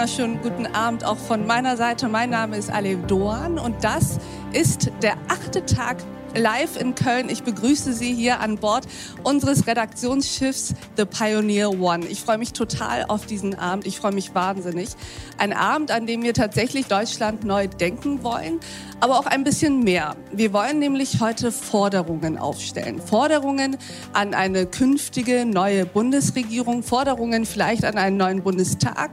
wunderschönen guten Abend auch von meiner Seite. Mein Name ist Alev Doan und das ist der achte Tag live in Köln. Ich begrüße Sie hier an Bord unseres Redaktionsschiffs The Pioneer One. Ich freue mich total auf diesen Abend. Ich freue mich wahnsinnig. Ein Abend, an dem wir tatsächlich Deutschland neu denken wollen, aber auch ein bisschen mehr. Wir wollen nämlich heute Forderungen aufstellen. Forderungen an eine künftige neue Bundesregierung, Forderungen vielleicht an einen neuen Bundestag,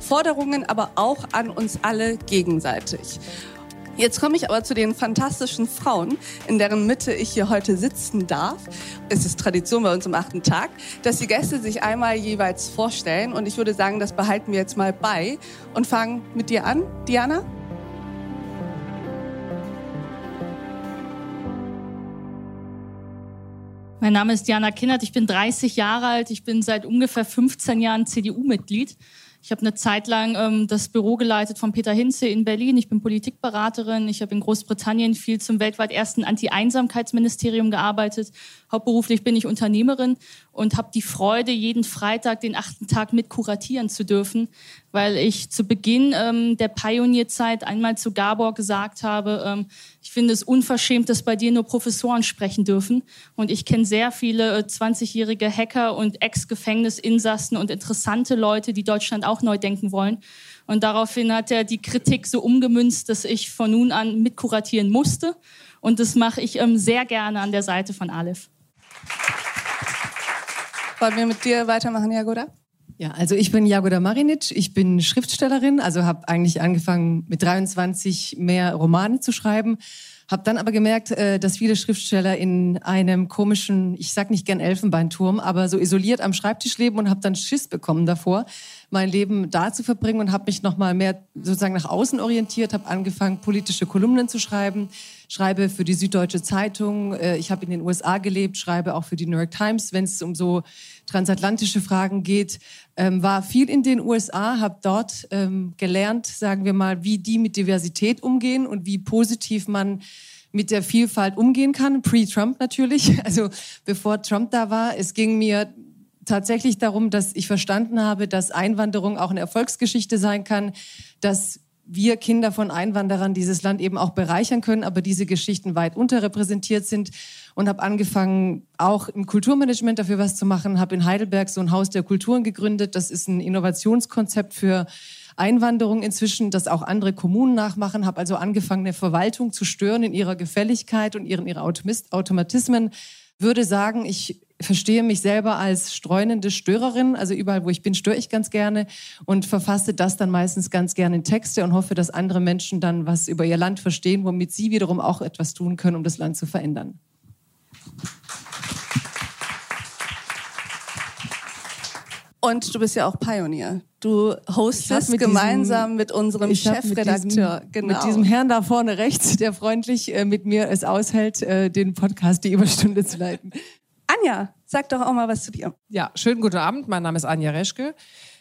Forderungen aber auch an uns alle gegenseitig. Jetzt komme ich aber zu den fantastischen Frauen, in deren Mitte ich hier heute sitzen darf. Es ist Tradition bei uns am achten Tag, dass die Gäste sich einmal jeweils vorstellen. Und ich würde sagen, das behalten wir jetzt mal bei und fangen mit dir an, Diana. Mein Name ist Diana Kindert, ich bin 30 Jahre alt, ich bin seit ungefähr 15 Jahren CDU-Mitglied. Ich habe eine Zeit lang ähm, das Büro geleitet von Peter Hinze in Berlin. Ich bin Politikberaterin. Ich habe in Großbritannien viel zum weltweit ersten Anti-Einsamkeitsministerium gearbeitet. Hauptberuflich bin ich Unternehmerin und habe die Freude, jeden Freitag den achten Tag mit kuratieren zu dürfen, weil ich zu Beginn ähm, der Pionierzeit einmal zu Gabor gesagt habe, ähm, ich finde es unverschämt, dass bei dir nur Professoren sprechen dürfen. Und ich kenne sehr viele äh, 20-jährige Hacker und Ex-Gefängnisinsassen und interessante Leute, die Deutschland auch neu denken wollen. Und daraufhin hat er die Kritik so umgemünzt, dass ich von nun an mitkuratieren musste. Und das mache ich ähm, sehr gerne an der Seite von Aleph. Wollen wir mit dir weitermachen, Jagoda? Ja, also ich bin Jagoda Marinic, ich bin Schriftstellerin, also habe eigentlich angefangen mit 23 mehr Romane zu schreiben, habe dann aber gemerkt, äh, dass viele Schriftsteller in einem komischen, ich sag nicht gern Elfenbeinturm, aber so isoliert am Schreibtisch leben und habe dann Schiss bekommen davor, mein Leben da zu verbringen und habe mich noch mal mehr sozusagen nach außen orientiert, habe angefangen politische Kolumnen zu schreiben, schreibe für die Süddeutsche Zeitung, äh, ich habe in den USA gelebt, schreibe auch für die New York Times, wenn es um so transatlantische Fragen geht, ähm, war viel in den USA, habe dort ähm, gelernt, sagen wir mal, wie die mit Diversität umgehen und wie positiv man mit der Vielfalt umgehen kann, pre-Trump natürlich, also bevor Trump da war. Es ging mir tatsächlich darum, dass ich verstanden habe, dass Einwanderung auch eine Erfolgsgeschichte sein kann, dass wir Kinder von Einwanderern dieses Land eben auch bereichern können, aber diese Geschichten weit unterrepräsentiert sind und habe angefangen, auch im Kulturmanagement dafür was zu machen, habe in Heidelberg so ein Haus der Kulturen gegründet. Das ist ein Innovationskonzept für Einwanderung inzwischen, das auch andere Kommunen nachmachen, habe also angefangen, eine Verwaltung zu stören in ihrer Gefälligkeit und ihren ihre Automatismen. Würde sagen, ich verstehe mich selber als streunende Störerin. Also überall, wo ich bin, störe ich ganz gerne und verfasse das dann meistens ganz gerne in Texte und hoffe, dass andere Menschen dann was über ihr Land verstehen, womit sie wiederum auch etwas tun können, um das Land zu verändern. Und du bist ja auch Pionier. Du hostest mit gemeinsam diesem, mit unserem Chefredakteur. Mit, genau. mit diesem Herrn da vorne rechts, der freundlich äh, mit mir es aushält, äh, den Podcast die Überstunde zu leiten. Anja, sag doch auch mal was zu dir. Ja, schönen guten Abend. Mein Name ist Anja Reschke.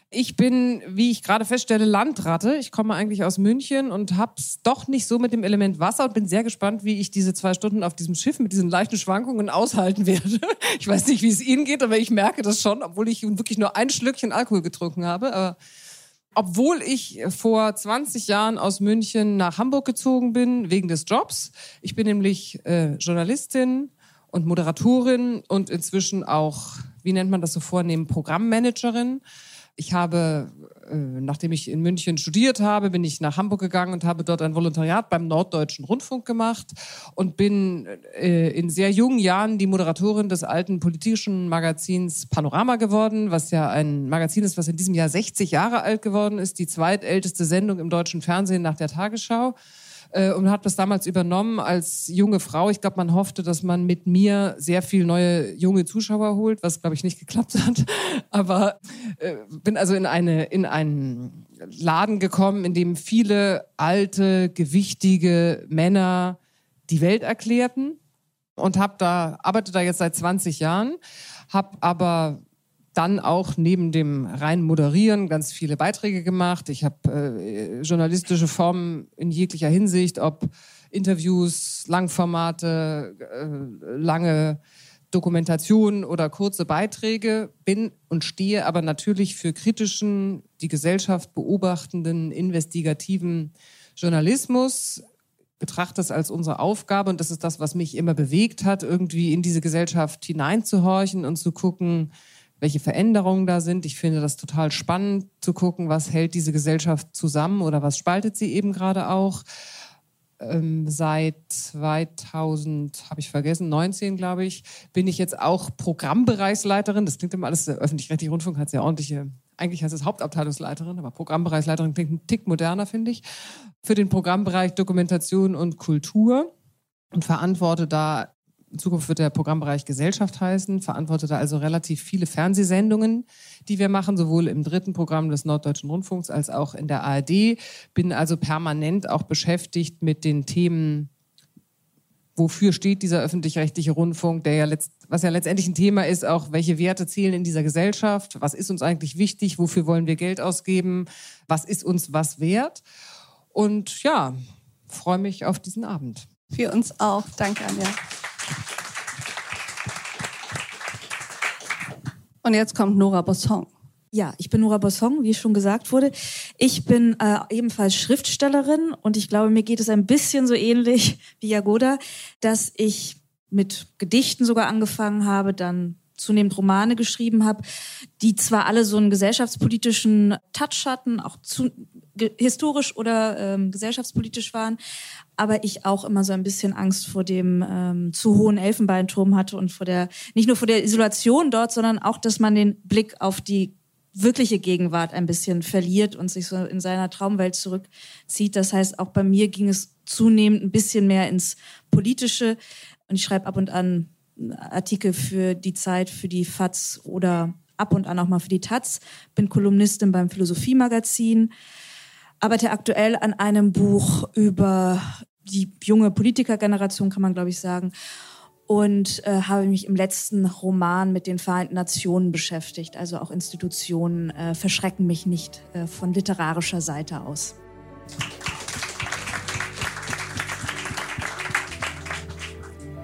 Ich bin, wie ich gerade feststelle, Landratte. Ich komme eigentlich aus München und hab's doch nicht so mit dem Element Wasser und bin sehr gespannt, wie ich diese zwei Stunden auf diesem Schiff mit diesen leichten Schwankungen aushalten werde. Ich weiß nicht, wie es Ihnen geht, aber ich merke das schon, obwohl ich wirklich nur ein Schlückchen Alkohol getrunken habe. Aber obwohl ich vor 20 Jahren aus München nach Hamburg gezogen bin, wegen des Jobs. Ich bin nämlich äh, Journalistin, und Moderatorin und inzwischen auch, wie nennt man das so vornehm, Programmmanagerin. Ich habe, äh, nachdem ich in München studiert habe, bin ich nach Hamburg gegangen und habe dort ein Volontariat beim Norddeutschen Rundfunk gemacht und bin äh, in sehr jungen Jahren die Moderatorin des alten politischen Magazins Panorama geworden, was ja ein Magazin ist, was in diesem Jahr 60 Jahre alt geworden ist, die zweitälteste Sendung im deutschen Fernsehen nach der Tagesschau äh, und hat das damals übernommen als junge Frau. Ich glaube, man hoffte, dass man mit mir sehr viel neue junge Zuschauer holt, was glaube ich nicht geklappt hat. Aber äh, bin also in eine in einen Laden gekommen, in dem viele alte, gewichtige Männer die Welt erklärten und habe da arbeite da jetzt seit 20 Jahren, habe aber dann auch neben dem rein Moderieren ganz viele Beiträge gemacht. Ich habe äh, journalistische Formen in jeglicher Hinsicht, ob Interviews, Langformate, äh, lange Dokumentationen oder kurze Beiträge, bin und stehe aber natürlich für kritischen, die Gesellschaft beobachtenden, investigativen Journalismus, betrachte es als unsere Aufgabe und das ist das, was mich immer bewegt hat, irgendwie in diese Gesellschaft hineinzuhorchen und zu gucken, welche Veränderungen da sind. Ich finde das total spannend zu gucken, was hält diese Gesellschaft zusammen oder was spaltet sie eben gerade auch ähm, seit 2000, habe ich vergessen, 19 glaube ich, bin ich jetzt auch Programmbereichsleiterin. Das klingt immer alles, der öffentlich-rechtliche Rundfunk hat sehr ordentliche, eigentlich heißt es Hauptabteilungsleiterin, aber Programmbereichsleiterin klingt ein Tick moderner, finde ich, für den Programmbereich Dokumentation und Kultur und verantworte da in Zukunft wird der Programmbereich Gesellschaft heißen, verantwortet also relativ viele Fernsehsendungen, die wir machen, sowohl im dritten Programm des Norddeutschen Rundfunks als auch in der ARD. Bin also permanent auch beschäftigt mit den Themen, wofür steht dieser öffentlich-rechtliche Rundfunk, der ja letzt, was ja letztendlich ein Thema ist, auch welche Werte zählen in dieser Gesellschaft, was ist uns eigentlich wichtig, wofür wollen wir Geld ausgeben, was ist uns was wert. Und ja, freue mich auf diesen Abend. Für uns auch. Danke, Anja. Und jetzt kommt Nora Bossong. Ja, ich bin Nora Bossong, wie schon gesagt wurde. Ich bin äh, ebenfalls Schriftstellerin und ich glaube, mir geht es ein bisschen so ähnlich wie Jagoda, dass ich mit Gedichten sogar angefangen habe, dann zunehmend Romane geschrieben habe, die zwar alle so einen gesellschaftspolitischen Touch hatten, auch zu, historisch oder ähm, gesellschaftspolitisch waren, aber ich auch immer so ein bisschen Angst vor dem ähm, zu hohen Elfenbeinturm hatte und vor der nicht nur vor der Isolation dort, sondern auch, dass man den Blick auf die wirkliche Gegenwart ein bisschen verliert und sich so in seiner Traumwelt zurückzieht. Das heißt, auch bei mir ging es zunehmend ein bisschen mehr ins Politische und ich schreibe ab und an Artikel für die Zeit, für die FAZ oder ab und an auch mal für die Taz. Bin Kolumnistin beim Philosophie-Magazin, arbeite aktuell an einem Buch über die junge Politikergeneration, kann man glaube ich sagen. Und äh, habe mich im letzten Roman mit den Vereinten Nationen beschäftigt. Also auch Institutionen äh, verschrecken mich nicht äh, von literarischer Seite aus.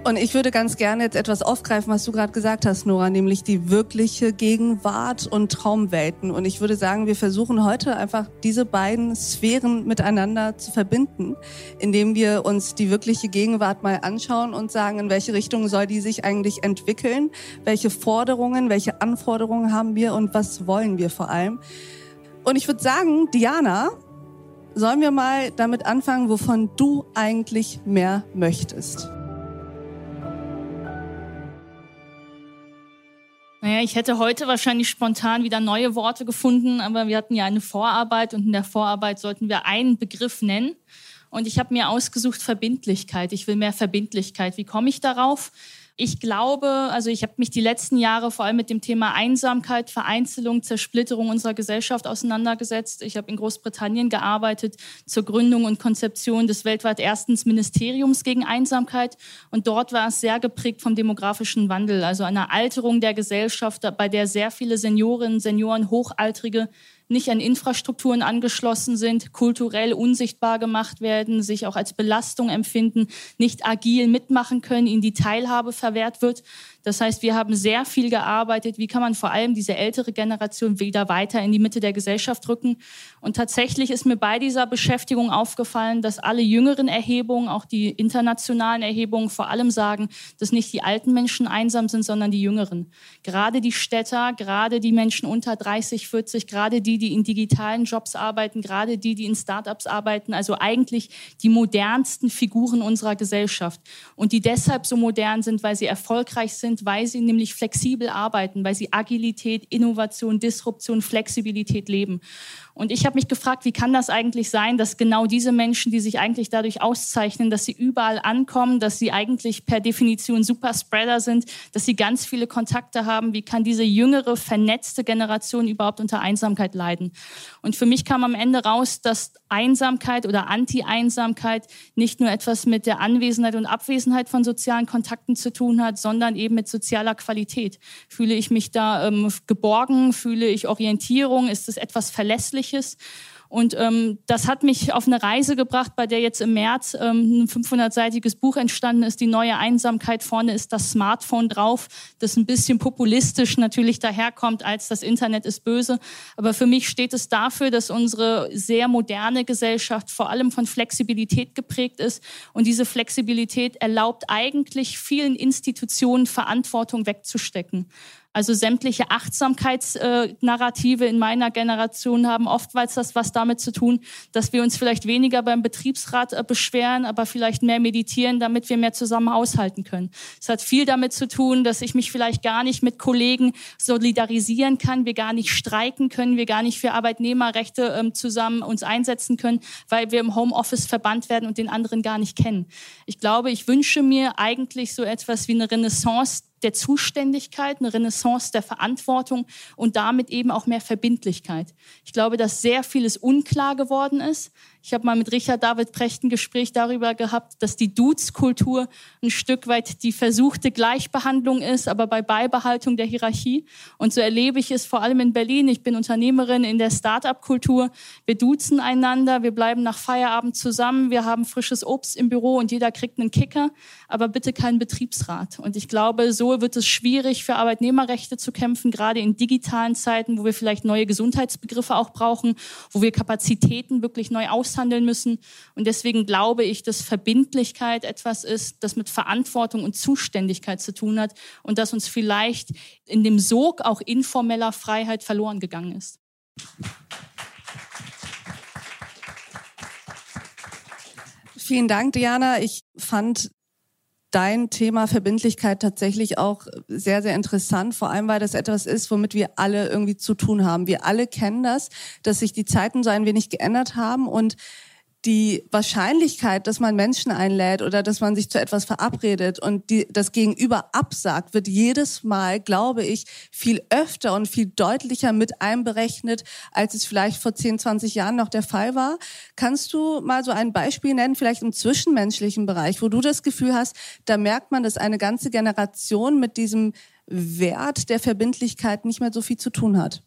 Und ich würde ganz gerne jetzt etwas aufgreifen, was du gerade gesagt hast, Nora, nämlich die wirkliche Gegenwart und Traumwelten. Und ich würde sagen, wir versuchen heute einfach diese beiden Sphären miteinander zu verbinden, indem wir uns die wirkliche Gegenwart mal anschauen und sagen, in welche Richtung soll die sich eigentlich entwickeln, welche Forderungen, welche Anforderungen haben wir und was wollen wir vor allem. Und ich würde sagen, Diana, sollen wir mal damit anfangen, wovon du eigentlich mehr möchtest? Naja, ich hätte heute wahrscheinlich spontan wieder neue Worte gefunden, aber wir hatten ja eine Vorarbeit und in der Vorarbeit sollten wir einen Begriff nennen. Und ich habe mir ausgesucht Verbindlichkeit. Ich will mehr Verbindlichkeit. Wie komme ich darauf? Ich glaube, also ich habe mich die letzten Jahre vor allem mit dem Thema Einsamkeit, Vereinzelung, Zersplitterung unserer Gesellschaft auseinandergesetzt. Ich habe in Großbritannien gearbeitet zur Gründung und Konzeption des weltweit ersten Ministeriums gegen Einsamkeit. Und dort war es sehr geprägt vom demografischen Wandel, also einer Alterung der Gesellschaft, bei der sehr viele Seniorinnen, Senioren, Hochaltrige nicht an Infrastrukturen angeschlossen sind, kulturell unsichtbar gemacht werden, sich auch als Belastung empfinden, nicht agil mitmachen können, ihnen die Teilhabe verwehrt wird. Das heißt, wir haben sehr viel gearbeitet, wie kann man vor allem diese ältere Generation wieder weiter in die Mitte der Gesellschaft rücken. Und tatsächlich ist mir bei dieser Beschäftigung aufgefallen, dass alle jüngeren Erhebungen, auch die internationalen Erhebungen vor allem sagen, dass nicht die alten Menschen einsam sind, sondern die jüngeren. Gerade die Städter, gerade die Menschen unter 30, 40, gerade die, die in digitalen Jobs arbeiten, gerade die, die in Startups arbeiten, also eigentlich die modernsten Figuren unserer Gesellschaft. Und die deshalb so modern sind, weil sie erfolgreich sind, sind, weil sie nämlich flexibel arbeiten, weil sie Agilität, Innovation, Disruption, Flexibilität leben. Und ich habe mich gefragt, wie kann das eigentlich sein, dass genau diese Menschen, die sich eigentlich dadurch auszeichnen, dass sie überall ankommen, dass sie eigentlich per Definition Superspreader sind, dass sie ganz viele Kontakte haben, wie kann diese jüngere, vernetzte Generation überhaupt unter Einsamkeit leiden? Und für mich kam am Ende raus, dass Einsamkeit oder Anti-Einsamkeit nicht nur etwas mit der Anwesenheit und Abwesenheit von sozialen Kontakten zu tun hat, sondern eben mit sozialer Qualität. Fühle ich mich da ähm, geborgen? Fühle ich Orientierung? Ist es etwas verlässlich? Ähnliches. Und ähm, das hat mich auf eine Reise gebracht, bei der jetzt im März ähm, ein 500-seitiges Buch entstanden ist, die neue Einsamkeit. Vorne ist das Smartphone drauf, das ein bisschen populistisch natürlich daherkommt, als das Internet ist böse. Aber für mich steht es dafür, dass unsere sehr moderne Gesellschaft vor allem von Flexibilität geprägt ist. Und diese Flexibilität erlaubt eigentlich vielen Institutionen Verantwortung wegzustecken. Also sämtliche Achtsamkeitsnarrative in meiner Generation haben oftmals das was damit zu tun, dass wir uns vielleicht weniger beim Betriebsrat äh, beschweren, aber vielleicht mehr meditieren, damit wir mehr zusammen aushalten können. Es hat viel damit zu tun, dass ich mich vielleicht gar nicht mit Kollegen solidarisieren kann, wir gar nicht streiken können, wir gar nicht für Arbeitnehmerrechte ähm, zusammen uns einsetzen können, weil wir im Homeoffice verbannt werden und den anderen gar nicht kennen. Ich glaube, ich wünsche mir eigentlich so etwas wie eine Renaissance der Zuständigkeit, eine Renaissance der Verantwortung und damit eben auch mehr Verbindlichkeit. Ich glaube, dass sehr vieles unklar geworden ist. Ich habe mal mit Richard David Precht ein Gespräch darüber gehabt, dass die Dudes-Kultur ein Stück weit die versuchte Gleichbehandlung ist, aber bei Beibehaltung der Hierarchie. Und so erlebe ich es vor allem in Berlin. Ich bin Unternehmerin in der Start-up-Kultur. Wir duzen einander, wir bleiben nach Feierabend zusammen, wir haben frisches Obst im Büro und jeder kriegt einen Kicker, aber bitte keinen Betriebsrat. Und ich glaube, so wird es schwierig für Arbeitnehmerrechte zu kämpfen, gerade in digitalen Zeiten, wo wir vielleicht neue Gesundheitsbegriffe auch brauchen, wo wir Kapazitäten wirklich neu aus aushandeln müssen. Und deswegen glaube ich, dass Verbindlichkeit etwas ist, das mit Verantwortung und Zuständigkeit zu tun hat und das uns vielleicht in dem Sog auch informeller Freiheit verloren gegangen ist. Vielen Dank, Diana. Ich fand dein Thema Verbindlichkeit tatsächlich auch sehr, sehr interessant, vor allem weil das etwas ist, womit wir alle irgendwie zu tun haben. Wir alle kennen das, dass sich die Zeiten so ein wenig geändert haben und die Wahrscheinlichkeit, dass man Menschen einlädt oder dass man sich zu etwas verabredet und die, das Gegenüber absagt, wird jedes Mal, glaube ich, viel öfter und viel deutlicher mit einberechnet, als es vielleicht vor 10, 20 Jahren noch der Fall war. Kannst du mal so ein Beispiel nennen, vielleicht im zwischenmenschlichen Bereich, wo du das Gefühl hast, da merkt man, dass eine ganze Generation mit diesem Wert der Verbindlichkeit nicht mehr so viel zu tun hat?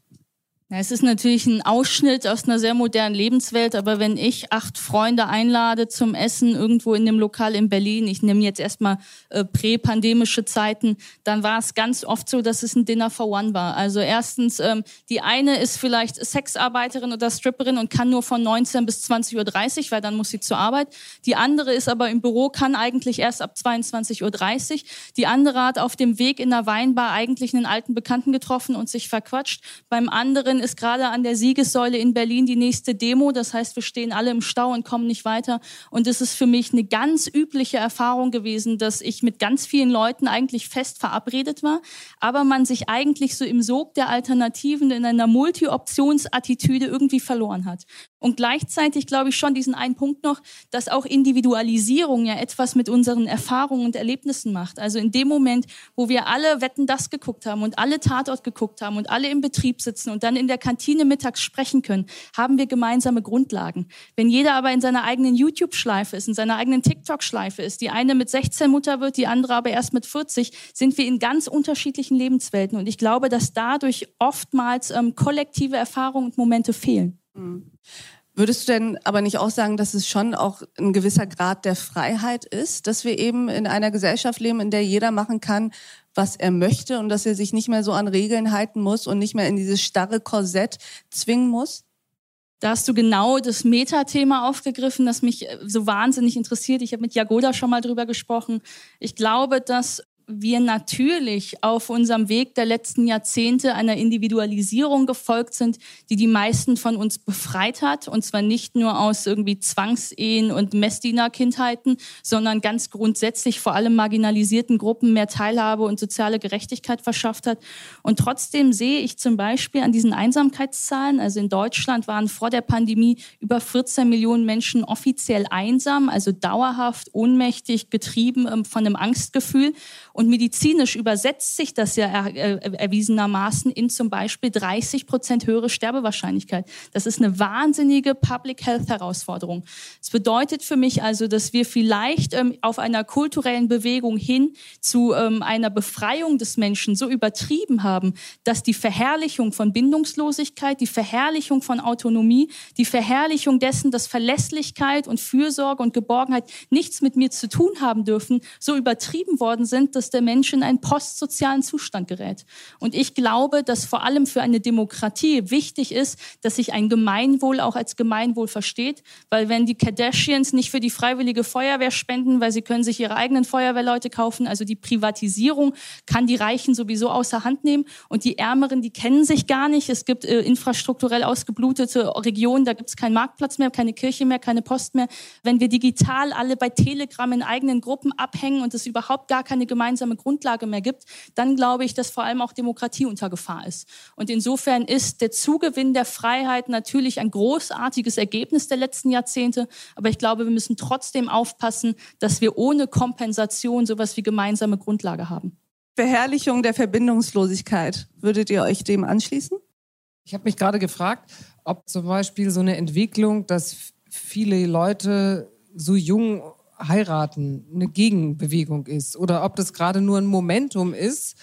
Ja, es ist natürlich ein Ausschnitt aus einer sehr modernen Lebenswelt, aber wenn ich acht Freunde einlade zum Essen irgendwo in dem Lokal in Berlin, ich nehme jetzt erstmal äh, prä-pandemische Zeiten, dann war es ganz oft so, dass es ein Dinner for One war. Also erstens, ähm, die eine ist vielleicht Sexarbeiterin oder Stripperin und kann nur von 19 bis 20.30 Uhr, weil dann muss sie zur Arbeit. Die andere ist aber im Büro, kann eigentlich erst ab 22.30 Uhr. Die andere hat auf dem Weg in der Weinbar eigentlich einen alten Bekannten getroffen und sich verquatscht. Beim anderen Morgen ist gerade an der Siegessäule in Berlin die nächste Demo. Das heißt, wir stehen alle im Stau und kommen nicht weiter. Und es ist für mich eine ganz übliche Erfahrung gewesen, dass ich mit ganz vielen Leuten eigentlich fest verabredet war, aber man sich eigentlich so im Sog der Alternativen in einer Multi-Options-Attitüde irgendwie verloren hat. Und gleichzeitig glaube ich schon diesen einen Punkt noch, dass auch Individualisierung ja etwas mit unseren Erfahrungen und Erlebnissen macht. Also in dem Moment, wo wir alle Wetten das geguckt haben und alle Tatort geguckt haben und alle im Betrieb sitzen und dann in der Kantine mittags sprechen können, haben wir gemeinsame Grundlagen. Wenn jeder aber in seiner eigenen YouTube-Schleife ist, in seiner eigenen TikTok-Schleife ist, die eine mit 16 Mutter wird, die andere aber erst mit 40, sind wir in ganz unterschiedlichen Lebenswelten. Und ich glaube, dass dadurch oftmals ähm, kollektive Erfahrungen und Momente fehlen. Mhm. Würdest du denn aber nicht auch sagen, dass es schon auch ein gewisser Grad der Freiheit ist, dass wir eben in einer Gesellschaft leben, in der jeder machen kann, was er möchte und dass er sich nicht mehr so an Regeln halten muss und nicht mehr in dieses starre Korsett zwingen muss? Da hast du genau das Metathema aufgegriffen, das mich so wahnsinnig interessiert. Ich habe mit Jagoda schon mal drüber gesprochen. Ich glaube, dass wir natürlich auf unserem Weg der letzten Jahrzehnte einer Individualisierung gefolgt sind, die die meisten von uns befreit hat. Und zwar nicht nur aus irgendwie Zwangsehen und Messdiener-Kindheiten, sondern ganz grundsätzlich vor allem marginalisierten Gruppen mehr Teilhabe und soziale Gerechtigkeit verschafft hat. Und trotzdem sehe ich zum Beispiel an diesen Einsamkeitszahlen, also in Deutschland waren vor der Pandemie über 14 Millionen Menschen offiziell einsam, also dauerhaft, ohnmächtig, getrieben ähm, von einem Angstgefühl. Und medizinisch übersetzt sich das ja äh, erwiesenermaßen in zum Beispiel 30 Prozent höhere Sterbewahrscheinlichkeit. Das ist eine wahnsinnige Public Health Herausforderung. Es bedeutet für mich also, dass wir vielleicht ähm, auf einer kulturellen Bewegung hin zu ähm, einer Befreiung des Menschen so übertrieben haben, dass die Verherrlichung von Bindungslosigkeit, die Verherrlichung von Autonomie, die Verherrlichung dessen, dass Verlässlichkeit und Fürsorge und Geborgenheit nichts mit mir zu tun haben dürfen, so übertrieben worden sind, dass der Mensch in einen postsozialen Zustand gerät. Und ich glaube, dass vor allem für eine Demokratie wichtig ist, dass sich ein Gemeinwohl auch als Gemeinwohl versteht, weil wenn die Kardashians nicht für die freiwillige Feuerwehr spenden, weil sie können sich ihre eigenen Feuerwehrleute kaufen, also die Privatisierung kann die Reichen sowieso außer Hand nehmen und die Ärmeren, die kennen sich gar nicht. Es gibt äh, infrastrukturell ausgeblutete Regionen, da gibt es keinen Marktplatz mehr, keine Kirche mehr, keine Post mehr. Wenn wir digital alle bei Telegram in eigenen Gruppen abhängen und es überhaupt gar keine gemeinsame Grundlage mehr gibt, dann glaube ich, dass vor allem auch Demokratie unter Gefahr ist. Und insofern ist der Zugewinn der Freiheit natürlich ein großartiges Ergebnis der letzten Jahrzehnte. Aber ich glaube, wir müssen trotzdem aufpassen, dass wir ohne Kompensation sowas wie gemeinsame Grundlage haben. Verherrlichung der Verbindungslosigkeit. Würdet ihr euch dem anschließen? Ich habe mich gerade gefragt, ob zum Beispiel so eine Entwicklung, dass viele Leute so jung heiraten, eine Gegenbewegung ist oder ob das gerade nur ein Momentum ist,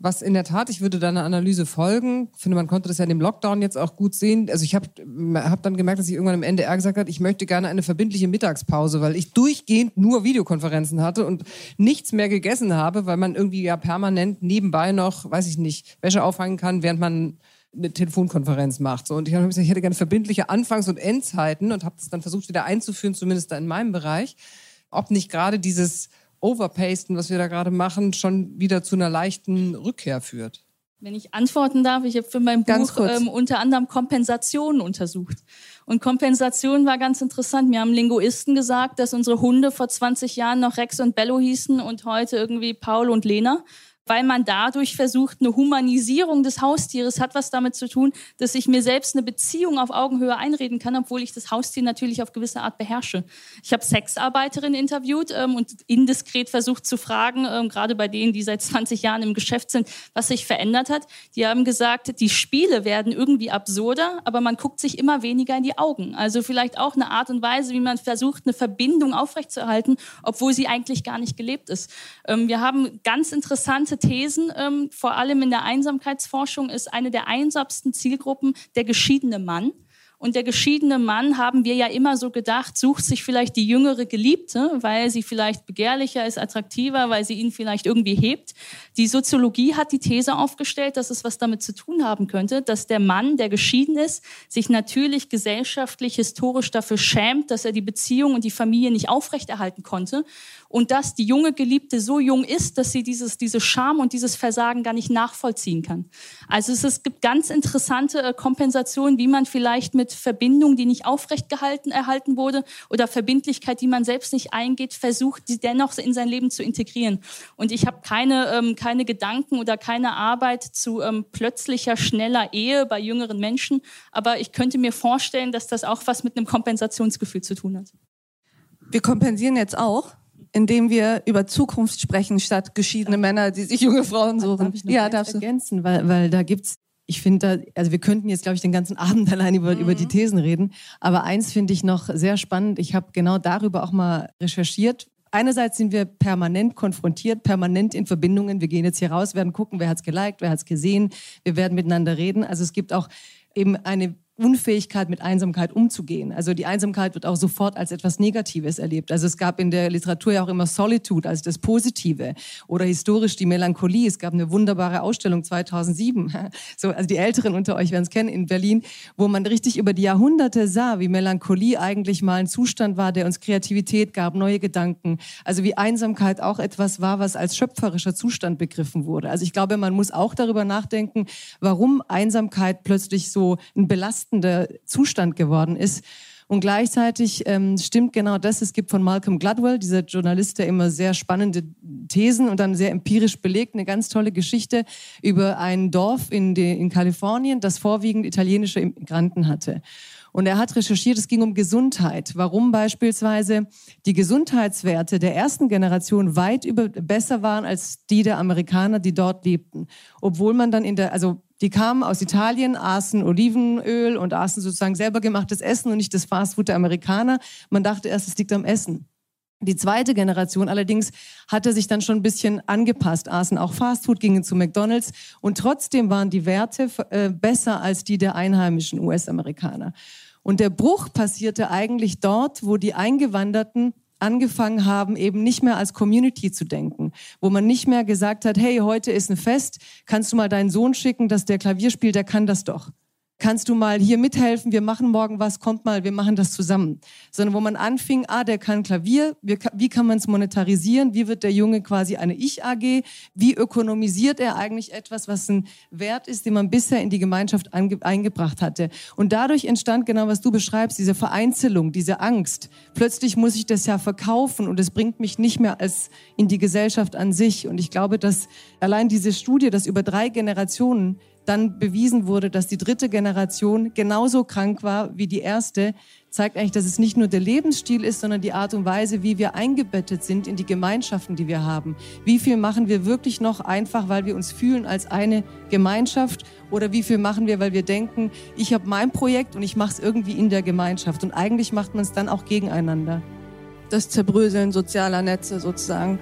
was in der Tat, ich würde deiner Analyse folgen. Ich finde, man konnte das ja in dem Lockdown jetzt auch gut sehen. Also ich habe hab dann gemerkt, dass ich irgendwann am NDR gesagt habe, ich möchte gerne eine verbindliche Mittagspause, weil ich durchgehend nur Videokonferenzen hatte und nichts mehr gegessen habe, weil man irgendwie ja permanent nebenbei noch, weiß ich nicht, Wäsche aufhängen kann, während man eine Telefonkonferenz macht. So. Und ich habe gesagt, ich hätte gerne verbindliche Anfangs- und Endzeiten und habe das dann versucht wieder einzuführen, zumindest da in meinem Bereich. Ob nicht gerade dieses Overpasten, was wir da gerade machen, schon wieder zu einer leichten Rückkehr führt. Wenn ich antworten darf, ich habe für mein Buch ähm, unter anderem Kompensationen untersucht. Und Kompensation war ganz interessant. Mir haben Linguisten gesagt, dass unsere Hunde vor 20 Jahren noch Rex und Bello hießen und heute irgendwie Paul und Lena weil man dadurch versucht, eine Humanisierung des Haustieres hat was damit zu tun, dass ich mir selbst eine Beziehung auf Augenhöhe einreden kann, obwohl ich das Haustier natürlich auf gewisse Art beherrsche. Ich habe Sexarbeiterinnen interviewt ähm, und indiskret versucht zu fragen, ähm, gerade bei denen, die seit 20 Jahren im Geschäft sind, was sich verändert hat. Die haben gesagt, die Spiele werden irgendwie absurder, aber man guckt sich immer weniger in die Augen. Also vielleicht auch eine Art und Weise, wie man versucht, eine Verbindung aufrechtzuerhalten, obwohl sie eigentlich gar nicht gelebt ist. Ähm, wir haben ganz interessante Thesen, ähm, vor allem in der Einsamkeitsforschung, ist eine der einsamsten Zielgruppen der geschiedene Mann. Und der geschiedene Mann, haben wir ja immer so gedacht, sucht sich vielleicht die jüngere Geliebte, weil sie vielleicht begehrlicher ist, attraktiver, weil sie ihn vielleicht irgendwie hebt. Die Soziologie hat die These aufgestellt, dass es was damit zu tun haben könnte, dass der Mann, der geschieden ist, sich natürlich gesellschaftlich, historisch dafür schämt, dass er die Beziehung und die Familie nicht aufrechterhalten konnte und dass die junge Geliebte so jung ist, dass sie dieses, diese Scham und dieses Versagen gar nicht nachvollziehen kann. Also es, es gibt ganz interessante äh, Kompensationen, wie man vielleicht mit Verbindung, die nicht aufrechtgehalten erhalten wurde oder Verbindlichkeit, die man selbst nicht eingeht, versucht, die dennoch in sein Leben zu integrieren. Und ich habe keine, ähm, keine Gedanken oder keine Arbeit zu ähm, plötzlicher, schneller Ehe bei jüngeren Menschen, aber ich könnte mir vorstellen, dass das auch was mit einem Kompensationsgefühl zu tun hat. Wir kompensieren jetzt auch indem wir über Zukunft sprechen, statt geschiedene. Männer, die sich junge Frauen suchen. Darf ich noch ja, darfst ergänzen, weil, weil da gibt's ich finde, da, also wir könnten jetzt, glaube ich, den ganzen Abend allein über, mhm. über die Thesen reden. Aber eins finde ich noch sehr spannend. Ich habe genau darüber auch mal recherchiert. Einerseits sind wir permanent konfrontiert, permanent in Verbindungen. Wir gehen jetzt hier raus, werden gucken, wer hat's geliked, wer hat's gesehen. Wir werden miteinander reden. Also es gibt auch eben eine Unfähigkeit mit Einsamkeit umzugehen. Also die Einsamkeit wird auch sofort als etwas Negatives erlebt. Also es gab in der Literatur ja auch immer Solitude als das Positive oder historisch die Melancholie. Es gab eine wunderbare Ausstellung 2007, so also die Älteren unter euch werden es kennen in Berlin, wo man richtig über die Jahrhunderte sah, wie Melancholie eigentlich mal ein Zustand war, der uns Kreativität gab, neue Gedanken. Also wie Einsamkeit auch etwas war, was als schöpferischer Zustand begriffen wurde. Also ich glaube, man muss auch darüber nachdenken, warum Einsamkeit plötzlich so ein Belast belastender Zustand geworden ist. Und gleichzeitig ähm, stimmt genau das. Es gibt von Malcolm Gladwell, dieser Journalist, der immer sehr spannende Thesen und dann sehr empirisch belegt, eine ganz tolle Geschichte über ein Dorf in, de, in Kalifornien, das vorwiegend italienische Immigranten hatte. Und er hat recherchiert, es ging um Gesundheit. Warum beispielsweise die Gesundheitswerte der ersten Generation weit über, besser waren als die der Amerikaner, die dort lebten. Obwohl man dann in der, also die kamen aus Italien, aßen Olivenöl und aßen sozusagen selber gemachtes Essen und nicht das Fastfood der Amerikaner. Man dachte erst, es liegt am Essen. Die zweite Generation allerdings hatte sich dann schon ein bisschen angepasst, aßen auch Fastfood, gingen zu McDonald's und trotzdem waren die Werte äh, besser als die der einheimischen US-Amerikaner. Und der Bruch passierte eigentlich dort, wo die Eingewanderten angefangen haben, eben nicht mehr als Community zu denken, wo man nicht mehr gesagt hat, hey, heute ist ein Fest, kannst du mal deinen Sohn schicken, dass der Klavier spielt, der kann das doch kannst du mal hier mithelfen, wir machen morgen was, kommt mal, wir machen das zusammen. Sondern wo man anfing, ah, der kann Klavier, wie kann man es monetarisieren, wie wird der Junge quasi eine Ich-AG, wie ökonomisiert er eigentlich etwas, was ein Wert ist, den man bisher in die Gemeinschaft eingebracht hatte. Und dadurch entstand genau, was du beschreibst, diese Vereinzelung, diese Angst. Plötzlich muss ich das ja verkaufen und es bringt mich nicht mehr als in die Gesellschaft an sich. Und ich glaube, dass allein diese Studie, dass über drei Generationen dann bewiesen wurde, dass die dritte Generation genauso krank war wie die erste, zeigt eigentlich, dass es nicht nur der Lebensstil ist, sondern die Art und Weise, wie wir eingebettet sind in die Gemeinschaften, die wir haben. Wie viel machen wir wirklich noch einfach, weil wir uns fühlen als eine Gemeinschaft oder wie viel machen wir, weil wir denken, ich habe mein Projekt und ich mache es irgendwie in der Gemeinschaft. Und eigentlich macht man es dann auch gegeneinander. Das Zerbröseln sozialer Netze sozusagen.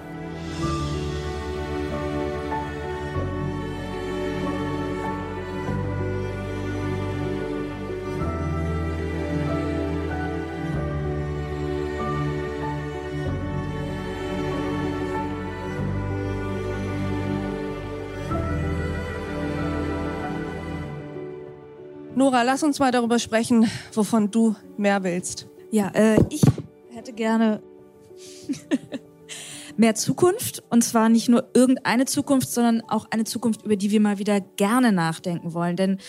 Nora, lass uns mal darüber sprechen, wovon du mehr willst. Ja, äh, ich hätte gerne mehr Zukunft. Und zwar nicht nur irgendeine Zukunft, sondern auch eine Zukunft, über die wir mal wieder gerne nachdenken wollen. Denn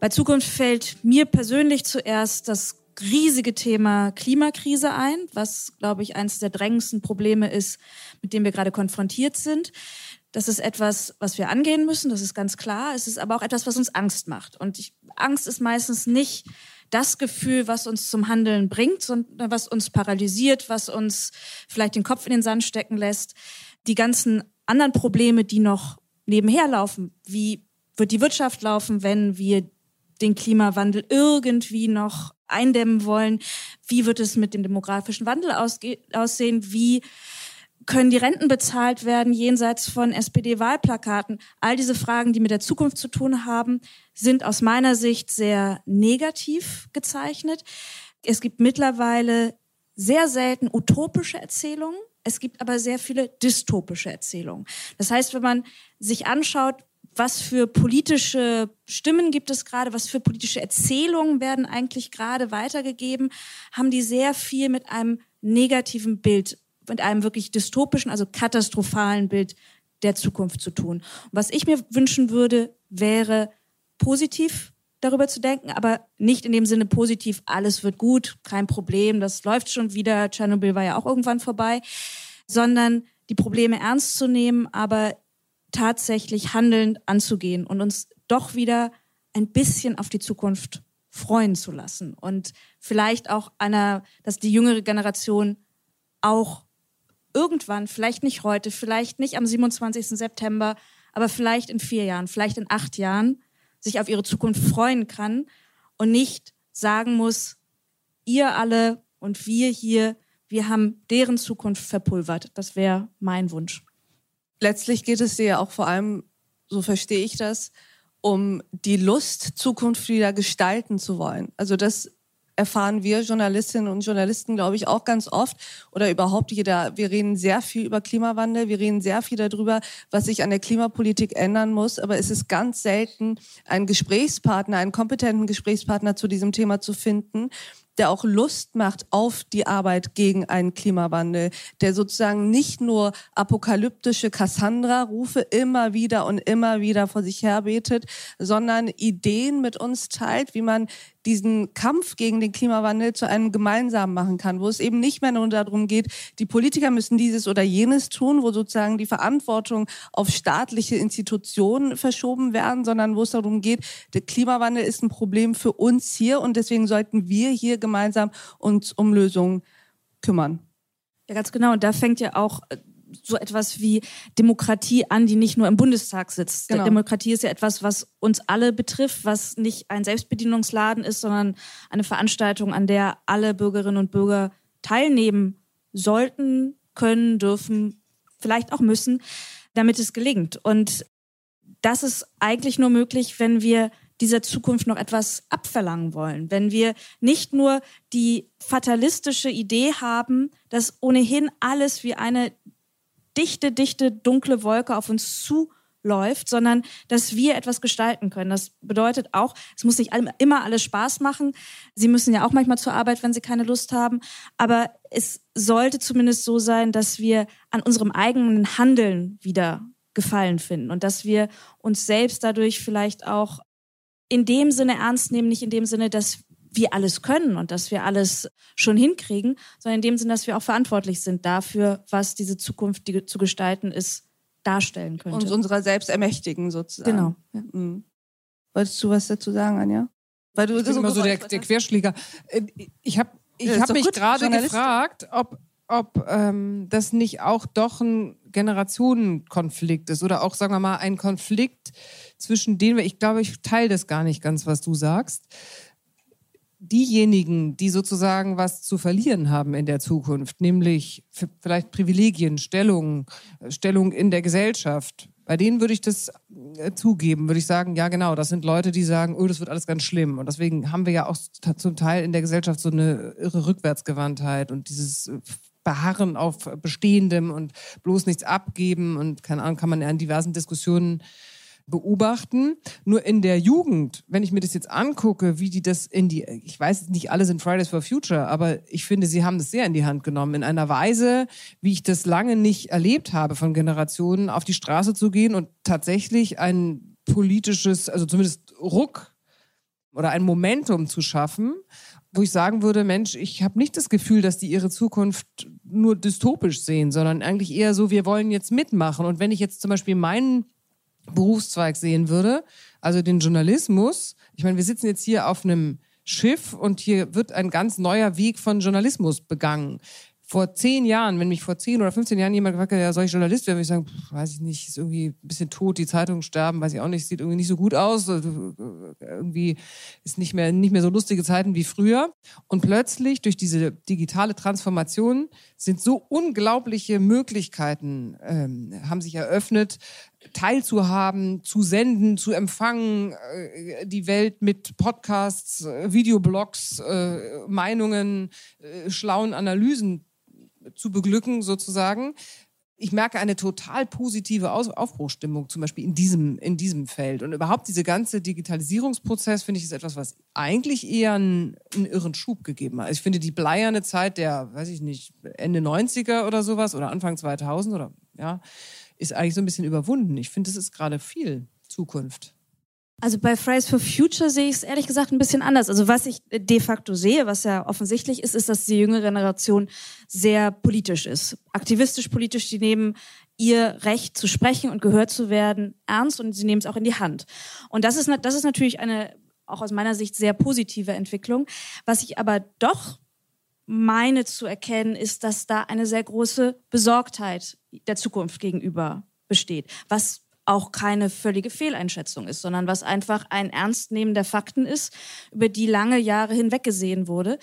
bei Zukunft fällt mir persönlich zuerst das riesige Thema Klimakrise ein, was, glaube ich, eines der drängendsten Probleme ist, mit dem wir gerade konfrontiert sind. Das ist etwas, was wir angehen müssen, das ist ganz klar. Es ist aber auch etwas, was uns Angst macht. Und ich, Angst ist meistens nicht das Gefühl, was uns zum Handeln bringt, sondern was uns paralysiert, was uns vielleicht den Kopf in den Sand stecken lässt. Die ganzen anderen Probleme, die noch nebenher laufen, wie wird die Wirtschaft laufen, wenn wir den Klimawandel irgendwie noch eindämmen wollen? Wie wird es mit dem demografischen Wandel aussehen? Wie können die Renten bezahlt werden jenseits von SPD-Wahlplakaten? All diese Fragen, die mit der Zukunft zu tun haben, sind aus meiner Sicht sehr negativ gezeichnet. Es gibt mittlerweile sehr selten utopische Erzählungen. Es gibt aber sehr viele dystopische Erzählungen. Das heißt, wenn man sich anschaut, was für politische Stimmen gibt es gerade, was für politische Erzählungen werden eigentlich gerade weitergegeben, haben die sehr viel mit einem negativen Bild mit einem wirklich dystopischen, also katastrophalen Bild der Zukunft zu tun. Und was ich mir wünschen würde, wäre positiv darüber zu denken, aber nicht in dem Sinne positiv, alles wird gut, kein Problem, das läuft schon wieder, Tschernobyl war ja auch irgendwann vorbei, sondern die Probleme ernst zu nehmen, aber tatsächlich handelnd anzugehen und uns doch wieder ein bisschen auf die Zukunft freuen zu lassen und vielleicht auch einer, dass die jüngere Generation auch irgendwann, vielleicht nicht heute, vielleicht nicht am 27. September, aber vielleicht in vier Jahren, vielleicht in acht Jahren, sich auf ihre Zukunft freuen kann und nicht sagen muss, ihr alle und wir hier, wir haben deren Zukunft verpulvert. Das wäre mein Wunsch. Letztlich geht es dir ja auch vor allem, so verstehe ich das, um die Lust, Zukunft wieder gestalten zu wollen. Also das erfahren wir Journalistinnen und Journalisten, glaube ich, auch ganz oft oder überhaupt jeder. Wir reden sehr viel über Klimawandel, wir reden sehr viel darüber, was sich an der Klimapolitik ändern muss, aber es ist ganz selten, einen Gesprächspartner, einen kompetenten Gesprächspartner zu diesem Thema zu finden, der auch Lust macht auf die Arbeit gegen einen Klimawandel, der sozusagen nicht nur apokalyptische Cassandra-Rufe immer wieder und immer wieder vor sich her betet, sondern Ideen mit uns teilt, wie man diesen Kampf gegen den Klimawandel zu einem gemeinsamen machen kann, wo es eben nicht mehr nur darum geht, die Politiker müssen dieses oder jenes tun, wo sozusagen die Verantwortung auf staatliche Institutionen verschoben werden, sondern wo es darum geht, der Klimawandel ist ein Problem für uns hier und deswegen sollten wir hier gemeinsam uns um Lösungen kümmern. Ja, ganz genau. Und da fängt ja auch so etwas wie Demokratie an, die nicht nur im Bundestag sitzt. Genau. Demokratie ist ja etwas, was uns alle betrifft, was nicht ein Selbstbedienungsladen ist, sondern eine Veranstaltung, an der alle Bürgerinnen und Bürger teilnehmen sollten, können, dürfen, vielleicht auch müssen, damit es gelingt. Und das ist eigentlich nur möglich, wenn wir dieser Zukunft noch etwas abverlangen wollen. Wenn wir nicht nur die fatalistische Idee haben, dass ohnehin alles wie eine dichte, dichte, dunkle Wolke auf uns zuläuft, sondern dass wir etwas gestalten können. Das bedeutet auch, es muss nicht immer alles Spaß machen. Sie müssen ja auch manchmal zur Arbeit, wenn Sie keine Lust haben. Aber es sollte zumindest so sein, dass wir an unserem eigenen Handeln wieder Gefallen finden und dass wir uns selbst dadurch vielleicht auch in dem Sinne ernst nehmen, nicht in dem Sinne, dass wir alles können und dass wir alles schon hinkriegen, sondern in dem Sinne, dass wir auch verantwortlich sind dafür, was diese Zukunft, die zu gestalten ist, darstellen könnte. Uns unserer selbst ermächtigen sozusagen. Genau. Ja. Mhm. Wolltest du was dazu sagen, Anja? Weil du ich bin so immer so der, der Querschläger. Äh, ich habe ich ja, hab mich gerade gefragt, ob, ob ähm, das nicht auch doch ein Generationenkonflikt ist oder auch, sagen wir mal, ein Konflikt zwischen denen wir, ich glaube, ich teile das gar nicht ganz, was du sagst. Diejenigen, die sozusagen was zu verlieren haben in der Zukunft, nämlich vielleicht Privilegien, Stellung, Stellung in der Gesellschaft, bei denen würde ich das äh, zugeben, würde ich sagen, ja genau, das sind Leute, die sagen, oh, das wird alles ganz schlimm. Und deswegen haben wir ja auch zum Teil in der Gesellschaft so eine irre Rückwärtsgewandtheit und dieses äh, Beharren auf Bestehendem und bloß nichts abgeben und keine Ahnung, kann man ja in diversen Diskussionen beobachten. Nur in der Jugend, wenn ich mir das jetzt angucke, wie die das in die, ich weiß nicht, alle sind Fridays for Future, aber ich finde, sie haben das sehr in die Hand genommen. In einer Weise, wie ich das lange nicht erlebt habe von Generationen, auf die Straße zu gehen und tatsächlich ein politisches, also zumindest Ruck oder ein Momentum zu schaffen, wo ich sagen würde, Mensch, ich habe nicht das Gefühl, dass die ihre Zukunft nur dystopisch sehen, sondern eigentlich eher so, wir wollen jetzt mitmachen. Und wenn ich jetzt zum Beispiel meinen Berufszweig sehen würde, also den Journalismus. Ich meine, wir sitzen jetzt hier auf einem Schiff und hier wird ein ganz neuer Weg von Journalismus begangen vor zehn Jahren, wenn mich vor zehn oder 15 Jahren jemand gefragt hat, ja, soll ich Journalist werden, würde ich sagen, pff, weiß ich nicht, ist irgendwie ein bisschen tot, die Zeitungen sterben, weiß ich auch nicht, sieht irgendwie nicht so gut aus, also, äh, irgendwie ist nicht mehr, nicht mehr so lustige Zeiten wie früher. Und plötzlich durch diese digitale Transformation sind so unglaubliche Möglichkeiten, ähm, haben sich eröffnet, teilzuhaben, zu senden, zu empfangen, äh, die Welt mit Podcasts, äh, Videoblogs, äh, Meinungen, schlauen Analysen zu beglücken sozusagen. Ich merke eine total positive Aufbruchstimmung zum Beispiel in diesem, in diesem Feld. Und überhaupt diese ganze Digitalisierungsprozess finde ich ist etwas, was eigentlich eher einen, einen irren Schub gegeben hat. Ich finde die bleierne Zeit der, weiß ich nicht, Ende 90er oder sowas oder Anfang 2000 oder ja, ist eigentlich so ein bisschen überwunden. Ich finde, es ist gerade viel Zukunft. Also bei Fridays for Future sehe ich es ehrlich gesagt ein bisschen anders. Also was ich de facto sehe, was ja offensichtlich ist, ist, dass die jüngere Generation sehr politisch ist. Aktivistisch politisch, die nehmen ihr Recht zu sprechen und gehört zu werden ernst und sie nehmen es auch in die Hand. Und das ist, das ist natürlich eine, auch aus meiner Sicht, sehr positive Entwicklung. Was ich aber doch meine zu erkennen, ist, dass da eine sehr große Besorgtheit der Zukunft gegenüber besteht, was auch keine völlige Fehleinschätzung ist, sondern was einfach ein Ernstnehmen der Fakten ist, über die lange Jahre hinweg gesehen wurde.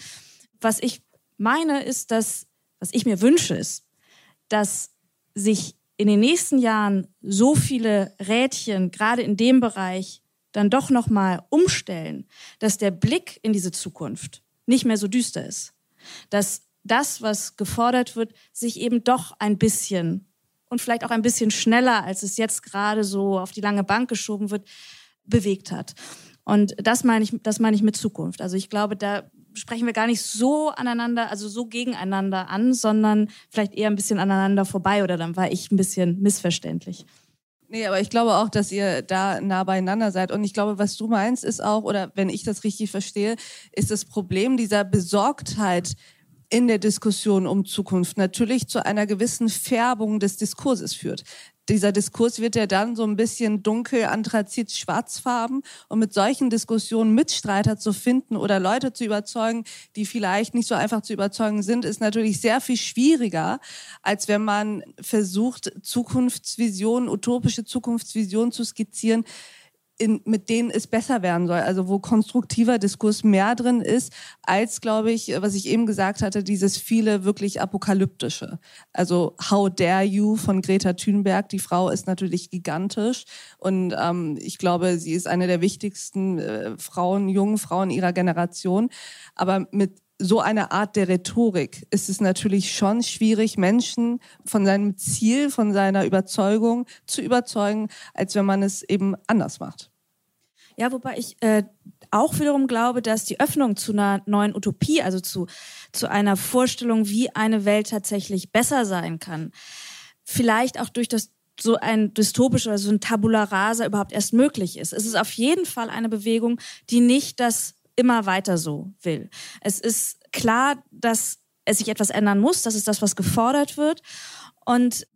Was ich meine, ist, dass, was ich mir wünsche, ist, dass sich in den nächsten Jahren so viele Rädchen gerade in dem Bereich dann doch noch mal umstellen, dass der Blick in diese Zukunft nicht mehr so düster ist, dass das, was gefordert wird, sich eben doch ein bisschen und vielleicht auch ein bisschen schneller, als es jetzt gerade so auf die lange Bank geschoben wird, bewegt hat. Und das meine ich, das meine ich mit Zukunft. Also ich glaube, da sprechen wir gar nicht so aneinander, also so gegeneinander an, sondern vielleicht eher ein bisschen aneinander vorbei oder dann war ich ein bisschen missverständlich. Nee, aber ich glaube auch, dass ihr da nah beieinander seid. Und ich glaube, was du meinst, ist auch, oder wenn ich das richtig verstehe, ist das Problem dieser Besorgtheit in der Diskussion um Zukunft natürlich zu einer gewissen Färbung des Diskurses führt dieser Diskurs wird ja dann so ein bisschen dunkel, anthrazit, schwarzfarben. Und mit solchen Diskussionen Mitstreiter zu finden oder Leute zu überzeugen, die vielleicht nicht so einfach zu überzeugen sind, ist natürlich sehr viel schwieriger, als wenn man versucht, Zukunftsvisionen, utopische Zukunftsvisionen zu skizzieren, in, mit denen es besser werden soll. Also wo konstruktiver Diskurs mehr drin ist, als, glaube ich, was ich eben gesagt hatte, dieses viele wirklich apokalyptische. Also How Dare You von Greta Thunberg. Die Frau ist natürlich gigantisch und ähm, ich glaube, sie ist eine der wichtigsten äh, Frauen, jungen Frauen ihrer Generation. Aber mit so einer Art der Rhetorik ist es natürlich schon schwierig, Menschen von seinem Ziel, von seiner Überzeugung zu überzeugen, als wenn man es eben anders macht. Ja, wobei ich äh, auch wiederum glaube, dass die Öffnung zu einer neuen Utopie, also zu, zu einer Vorstellung, wie eine Welt tatsächlich besser sein kann, vielleicht auch durch das so ein dystopischer, so ein Tabula rasa überhaupt erst möglich ist. Es ist auf jeden Fall eine Bewegung, die nicht das immer weiter so will. Es ist klar, dass es sich etwas ändern muss. Das ist das, was gefordert wird. Und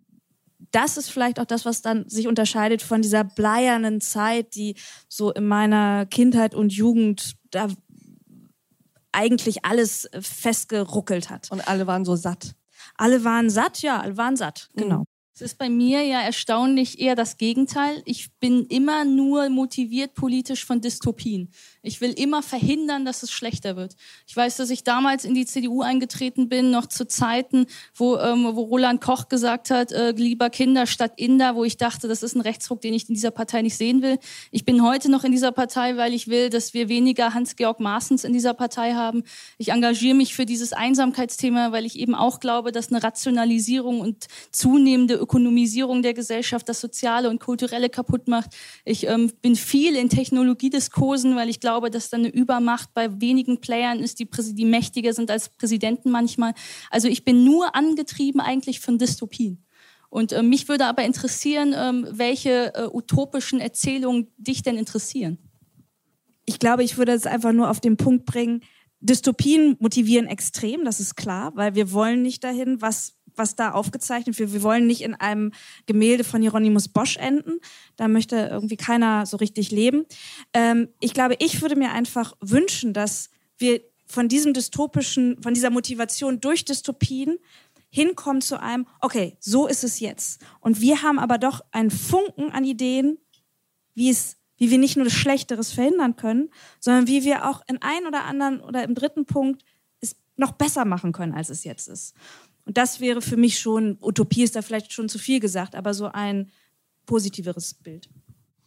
das ist vielleicht auch das, was dann sich unterscheidet von dieser bleiernen Zeit, die so in meiner Kindheit und Jugend da eigentlich alles festgeruckelt hat. Und alle waren so satt. Alle waren satt, ja, alle waren satt, genau. Ist bei mir ja erstaunlich eher das Gegenteil. Ich bin immer nur motiviert politisch von Dystopien. Ich will immer verhindern, dass es schlechter wird. Ich weiß, dass ich damals in die CDU eingetreten bin, noch zu Zeiten, wo, ähm, wo Roland Koch gesagt hat, äh, lieber Kinder statt Inder, wo ich dachte, das ist ein Rechtsruck, den ich in dieser Partei nicht sehen will. Ich bin heute noch in dieser Partei, weil ich will, dass wir weniger Hans-Georg Maaßens in dieser Partei haben. Ich engagiere mich für dieses Einsamkeitsthema, weil ich eben auch glaube, dass eine Rationalisierung und zunehmende Ökonomisierung der Gesellschaft das Soziale und Kulturelle kaputt macht. Ich ähm, bin viel in Technologiediskursen, weil ich glaube, dass da eine Übermacht bei wenigen Playern ist, die, die mächtiger sind als Präsidenten manchmal. Also ich bin nur angetrieben eigentlich von Dystopien. Und äh, mich würde aber interessieren, ähm, welche äh, utopischen Erzählungen dich denn interessieren. Ich glaube, ich würde es einfach nur auf den Punkt bringen, Dystopien motivieren extrem, das ist klar, weil wir wollen nicht dahin, was was da aufgezeichnet wird. Wir wollen nicht in einem Gemälde von Hieronymus Bosch enden. Da möchte irgendwie keiner so richtig leben. Ähm, ich glaube, ich würde mir einfach wünschen, dass wir von diesem dystopischen, von dieser Motivation durch Dystopien hinkommen zu einem, okay, so ist es jetzt. Und wir haben aber doch einen Funken an Ideen, wie es wie wir nicht nur das Schlechteres verhindern können, sondern wie wir auch in ein oder anderen oder im dritten Punkt es noch besser machen können, als es jetzt ist. Und das wäre für mich schon, Utopie ist da vielleicht schon zu viel gesagt, aber so ein positiveres Bild.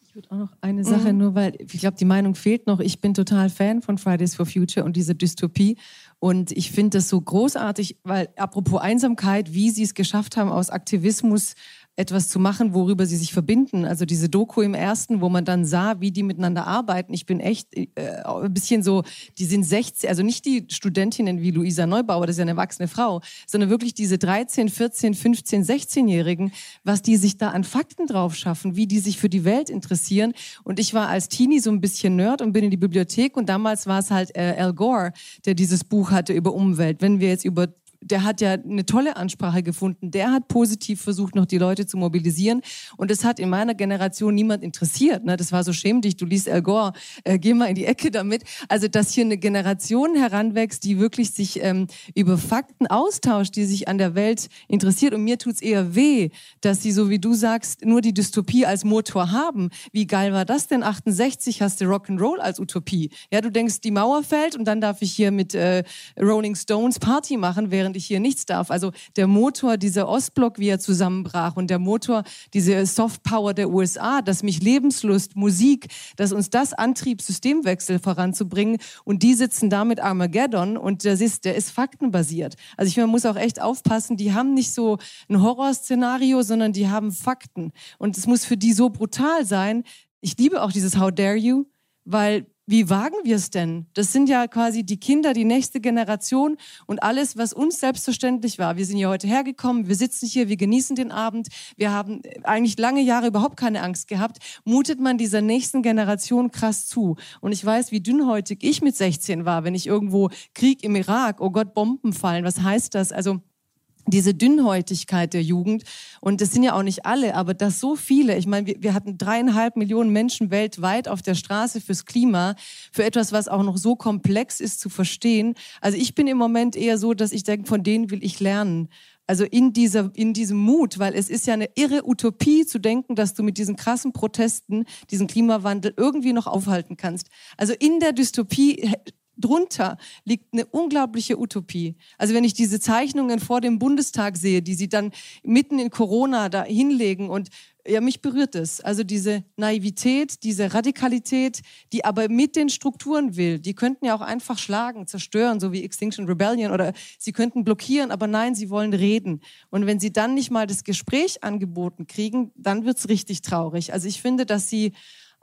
Ich würde auch noch eine Sache, mhm. nur weil ich glaube, die Meinung fehlt noch. Ich bin total Fan von Fridays for Future und diese Dystopie. Und ich finde das so großartig, weil apropos Einsamkeit, wie sie es geschafft haben, aus Aktivismus etwas zu machen, worüber sie sich verbinden. Also diese Doku im ersten, wo man dann sah, wie die miteinander arbeiten. Ich bin echt äh, ein bisschen so, die sind 16, also nicht die Studentinnen wie Luisa Neubauer, das ist ja eine erwachsene Frau, sondern wirklich diese 13, 14, 15, 16-Jährigen, was die sich da an Fakten drauf schaffen, wie die sich für die Welt interessieren. Und ich war als Teenie so ein bisschen Nerd und bin in die Bibliothek und damals war es halt äh, Al Gore, der dieses Buch hatte über Umwelt. Wenn wir jetzt über der hat ja eine tolle Ansprache gefunden. Der hat positiv versucht, noch die Leute zu mobilisieren. Und es hat in meiner Generation niemand interessiert. Ne? Das war so schämlich. Du liest Al Gore, äh, geh mal in die Ecke damit. Also, dass hier eine Generation heranwächst, die wirklich sich ähm, über Fakten austauscht, die sich an der Welt interessiert. Und mir tut's eher weh, dass sie, so wie du sagst, nur die Dystopie als Motor haben. Wie geil war das denn? 68 hast du Rock'n'Roll als Utopie. Ja, du denkst, die Mauer fällt und dann darf ich hier mit äh, Rolling Stones Party machen, während während ich hier nichts darf. Also der Motor, dieser Ostblock, wie er zusammenbrach und der Motor, diese Soft Power der USA, dass mich Lebenslust, Musik, dass uns das antrieb, Systemwechsel voranzubringen und die sitzen da mit Armageddon und das ist, der ist faktenbasiert. Also ich man muss auch echt aufpassen, die haben nicht so ein Horrorszenario, sondern die haben Fakten und es muss für die so brutal sein. Ich liebe auch dieses How dare you, weil wie wagen wir es denn? Das sind ja quasi die Kinder, die nächste Generation und alles, was uns selbstverständlich war. Wir sind ja heute hergekommen, wir sitzen hier, wir genießen den Abend, wir haben eigentlich lange Jahre überhaupt keine Angst gehabt. Mutet man dieser nächsten Generation krass zu. Und ich weiß, wie dünnhäutig ich mit 16 war, wenn ich irgendwo Krieg im Irak, oh Gott, Bomben fallen, was heißt das? Also diese Dünnhäutigkeit der Jugend. Und das sind ja auch nicht alle, aber das so viele. Ich meine, wir, wir hatten dreieinhalb Millionen Menschen weltweit auf der Straße fürs Klima, für etwas, was auch noch so komplex ist zu verstehen. Also ich bin im Moment eher so, dass ich denke, von denen will ich lernen. Also in dieser, in diesem Mut, weil es ist ja eine irre Utopie zu denken, dass du mit diesen krassen Protesten diesen Klimawandel irgendwie noch aufhalten kannst. Also in der Dystopie drunter liegt eine unglaubliche Utopie. Also wenn ich diese Zeichnungen vor dem Bundestag sehe, die sie dann mitten in Corona da hinlegen und ja, mich berührt es. Also diese Naivität, diese Radikalität, die aber mit den Strukturen will. Die könnten ja auch einfach schlagen, zerstören, so wie Extinction Rebellion oder sie könnten blockieren, aber nein, sie wollen reden. Und wenn sie dann nicht mal das Gespräch angeboten kriegen, dann wird's richtig traurig. Also ich finde, dass sie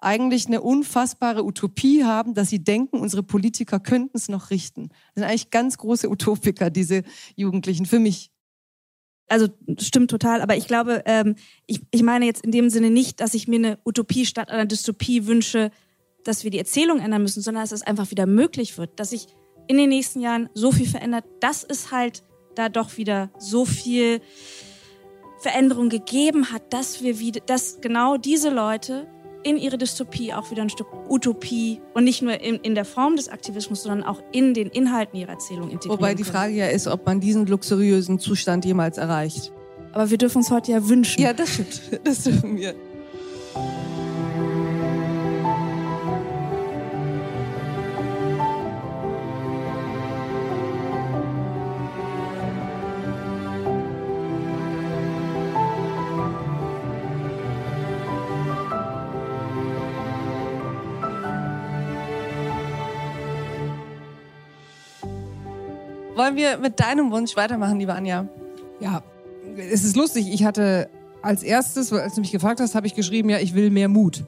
eigentlich eine unfassbare Utopie haben, dass sie denken, unsere Politiker könnten es noch richten. Das sind eigentlich ganz große Utopiker, diese Jugendlichen, für mich. Also stimmt total, aber ich glaube, ähm, ich, ich meine jetzt in dem Sinne nicht, dass ich mir eine Utopie statt einer Dystopie wünsche, dass wir die Erzählung ändern müssen, sondern dass es einfach wieder möglich wird, dass sich in den nächsten Jahren so viel verändert, dass es halt da doch wieder so viel Veränderung gegeben hat, dass wir wieder, dass genau diese Leute in ihre Dystopie auch wieder ein Stück Utopie und nicht nur in, in der Form des Aktivismus, sondern auch in den Inhalten ihrer Erzählung integrieren Wobei die Frage ja ist, ob man diesen luxuriösen Zustand jemals erreicht. Aber wir dürfen uns heute ja wünschen. Ja, das stimmt. Das dürfen wir. Wollen wir mit deinem Wunsch weitermachen, liebe Anja? Ja, es ist lustig. Ich hatte als erstes, als du mich gefragt hast, habe ich geschrieben, ja, ich will mehr Mut.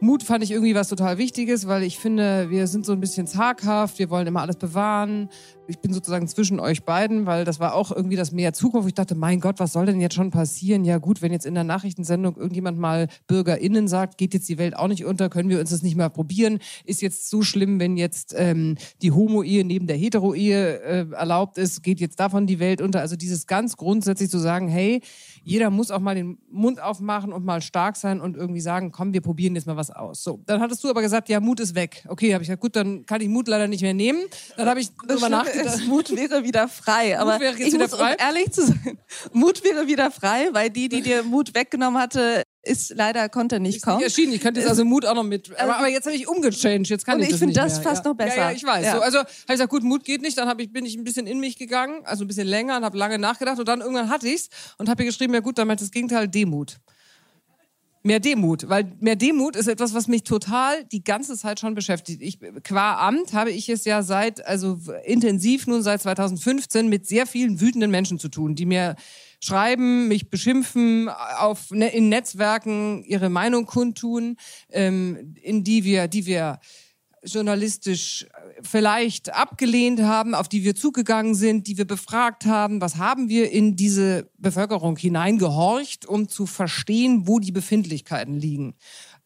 Mut fand ich irgendwie was total Wichtiges, weil ich finde, wir sind so ein bisschen zaghaft, wir wollen immer alles bewahren. Ich bin sozusagen zwischen euch beiden, weil das war auch irgendwie das Meer Zukunft. Ich dachte, mein Gott, was soll denn jetzt schon passieren? Ja gut, wenn jetzt in der Nachrichtensendung irgendjemand mal BürgerInnen sagt, geht jetzt die Welt auch nicht unter, können wir uns das nicht mal probieren? Ist jetzt so schlimm, wenn jetzt ähm, die Homo-Ehe neben der Hetero-Ehe äh, erlaubt ist, geht jetzt davon die Welt unter? Also dieses ganz grundsätzlich zu sagen, hey, jeder muss auch mal den Mund aufmachen und mal stark sein und irgendwie sagen, komm, wir probieren jetzt mal was aus. So, dann hattest du aber gesagt, ja, Mut ist weg. Okay, habe ich gesagt, gut, dann kann ich Mut leider nicht mehr nehmen. Dann habe ich darüber nachgedacht. Ist, Mut wäre wieder frei. Aber Mut wäre jetzt ich wieder muss, frei? um ehrlich zu sein, Mut wäre wieder frei, weil die, die dir Mut weggenommen hatte, ist leider konnte nicht Ist nicht kommen. erschienen. Ich könnte jetzt also Mut auch noch mit. Aber, aber jetzt habe ich umgechanged. Jetzt kann Und ich ich das finde nicht das mehr. fast ja. noch besser. Ja, ja ich weiß. Ja. So, also habe ich gesagt, gut, Mut geht nicht. Dann ich, bin ich ein bisschen in mich gegangen, also ein bisschen länger und habe lange nachgedacht. Und dann irgendwann hatte ich's und habe hier geschrieben, ja gut, dann meint das Gegenteil Demut. Mehr Demut, weil mehr Demut ist etwas, was mich total die ganze Zeit schon beschäftigt. Ich, qua Amt habe ich es ja seit, also intensiv nun seit 2015 mit sehr vielen wütenden Menschen zu tun, die mir schreiben, mich beschimpfen, auf, ne, in Netzwerken ihre Meinung kundtun, ähm, in die wir, die wir journalistisch vielleicht abgelehnt haben, auf die wir zugegangen sind, die wir befragt haben, was haben wir in diese Bevölkerung hineingehorcht, um zu verstehen, wo die Befindlichkeiten liegen.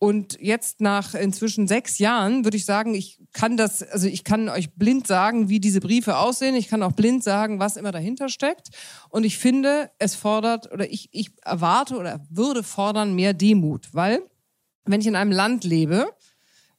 Und jetzt nach inzwischen sechs Jahren würde ich sagen, ich kann das, also ich kann euch blind sagen, wie diese Briefe aussehen. Ich kann auch blind sagen, was immer dahinter steckt. Und ich finde, es fordert oder ich, ich erwarte oder würde fordern mehr Demut, weil wenn ich in einem Land lebe,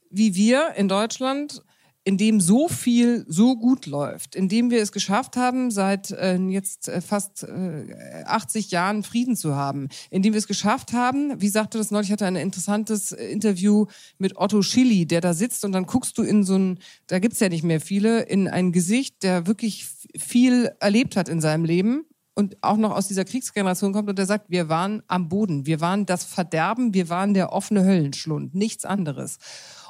wie wir in Deutschland, in dem so viel so gut läuft, in dem wir es geschafft haben, seit äh, jetzt äh, fast äh, 80 Jahren Frieden zu haben, in dem wir es geschafft haben, wie sagte das neulich, ich hatte ein interessantes äh, Interview mit Otto Schilly, der da sitzt und dann guckst du in so ein, da gibt's ja nicht mehr viele, in ein Gesicht, der wirklich viel erlebt hat in seinem Leben und auch noch aus dieser Kriegsgeneration kommt und der sagt, wir waren am Boden, wir waren das Verderben, wir waren der offene Höllenschlund, nichts anderes.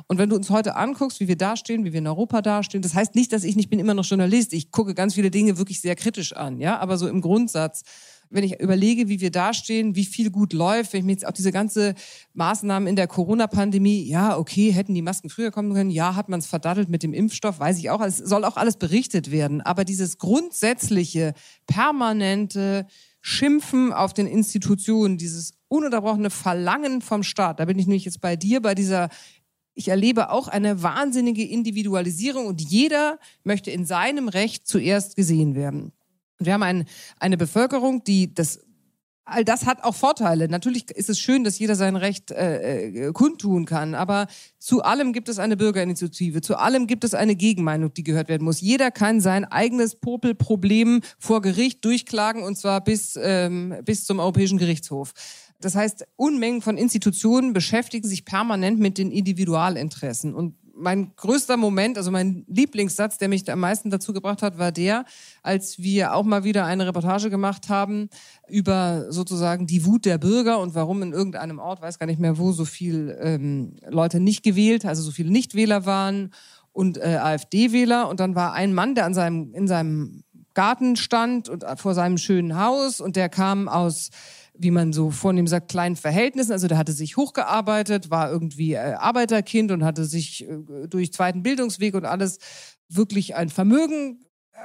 Und wenn du uns heute anguckst, wie wir dastehen, wie wir in Europa dastehen, das heißt nicht, dass ich nicht bin immer noch Journalist, ich gucke ganz viele Dinge wirklich sehr kritisch an, ja, aber so im Grundsatz wenn ich überlege, wie wir dastehen, wie viel gut läuft, wenn ich mir jetzt auch diese ganze Maßnahmen in der Corona-Pandemie, ja, okay, hätten die Masken früher kommen können, ja, hat man es verdattelt mit dem Impfstoff, weiß ich auch, es soll auch alles berichtet werden. Aber dieses grundsätzliche, permanente Schimpfen auf den Institutionen, dieses ununterbrochene Verlangen vom Staat, da bin ich nämlich jetzt bei dir, bei dieser ich erlebe auch eine wahnsinnige Individualisierung und jeder möchte in seinem Recht zuerst gesehen werden. Wir haben ein, eine Bevölkerung, die das all das hat auch Vorteile. Natürlich ist es schön, dass jeder sein Recht äh, äh, kundtun kann, aber zu allem gibt es eine Bürgerinitiative, zu allem gibt es eine Gegenmeinung, die gehört werden muss. Jeder kann sein eigenes Popelproblem vor Gericht durchklagen und zwar bis, ähm, bis zum Europäischen Gerichtshof. Das heißt, Unmengen von Institutionen beschäftigen sich permanent mit den Individualinteressen und mein größter Moment, also mein Lieblingssatz, der mich am meisten dazu gebracht hat, war der, als wir auch mal wieder eine Reportage gemacht haben über sozusagen die Wut der Bürger und warum in irgendeinem Ort, weiß gar nicht mehr wo, so viel ähm, Leute nicht gewählt, also so viele Nichtwähler waren und äh, AfD-Wähler. Und dann war ein Mann, der an seinem, in seinem Garten stand und vor seinem schönen Haus und der kam aus wie man so vornehm sagt, kleinen Verhältnissen. Also der hatte sich hochgearbeitet, war irgendwie äh, Arbeiterkind und hatte sich äh, durch zweiten Bildungsweg und alles wirklich ein Vermögen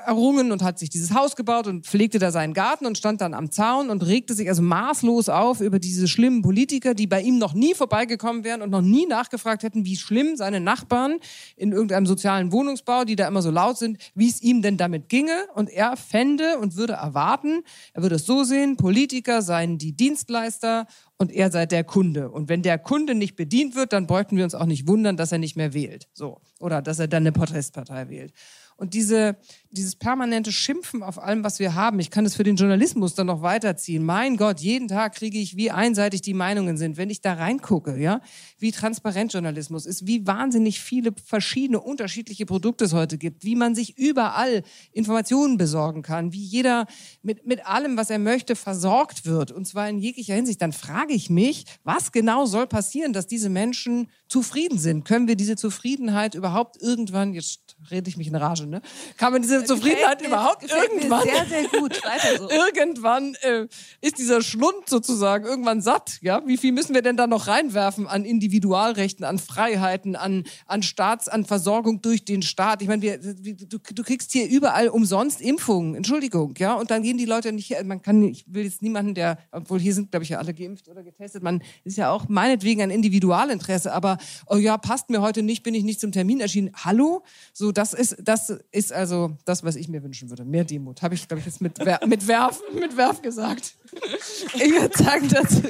errungen und hat sich dieses Haus gebaut und pflegte da seinen Garten und stand dann am Zaun und regte sich also maßlos auf über diese schlimmen Politiker, die bei ihm noch nie vorbeigekommen wären und noch nie nachgefragt hätten, wie schlimm seine Nachbarn in irgendeinem sozialen Wohnungsbau, die da immer so laut sind, wie es ihm denn damit ginge. Und er fände und würde erwarten, er würde es so sehen, Politiker seien die Dienstleister und er sei der Kunde. Und wenn der Kunde nicht bedient wird, dann bräuchten wir uns auch nicht wundern, dass er nicht mehr wählt. So. Oder dass er dann eine Protestpartei wählt. Und diese, dieses permanente Schimpfen auf allem, was wir haben, ich kann es für den Journalismus dann noch weiterziehen. Mein Gott, jeden Tag kriege ich, wie einseitig die Meinungen sind, wenn ich da reingucke, ja, wie transparent Journalismus ist, wie wahnsinnig viele verschiedene unterschiedliche Produkte es heute gibt, wie man sich überall Informationen besorgen kann, wie jeder mit, mit allem, was er möchte, versorgt wird, und zwar in jeglicher Hinsicht. Dann frage ich mich, was genau soll passieren, dass diese Menschen zufrieden sind? Können wir diese Zufriedenheit überhaupt irgendwann, jetzt rede ich mich in Rage, ne? Kann man diese Zufriedenheit mir, überhaupt irgendwann? sehr, sehr gut. Weiter so. irgendwann äh, ist dieser Schlund sozusagen irgendwann satt. Ja, wie viel müssen wir denn da noch reinwerfen an Individualrechten, an Freiheiten, an an Staats, an Versorgung durch den Staat? Ich meine, wir, du, du kriegst hier überall umsonst Impfungen. Entschuldigung, ja, und dann gehen die Leute nicht. Man kann, ich will jetzt niemanden, der, obwohl hier sind, glaube ich, ja alle geimpft oder getestet. Man ist ja auch meinetwegen ein Individualinteresse, aber oh ja, passt mir heute nicht, bin ich nicht zum Termin erschienen. Hallo, so das ist das ist also das, was ich mir wünschen würde. Mehr Demut. Habe ich, glaube ich, jetzt mit, mit, Werf, mit Werf gesagt. Ich würde sagen, dazu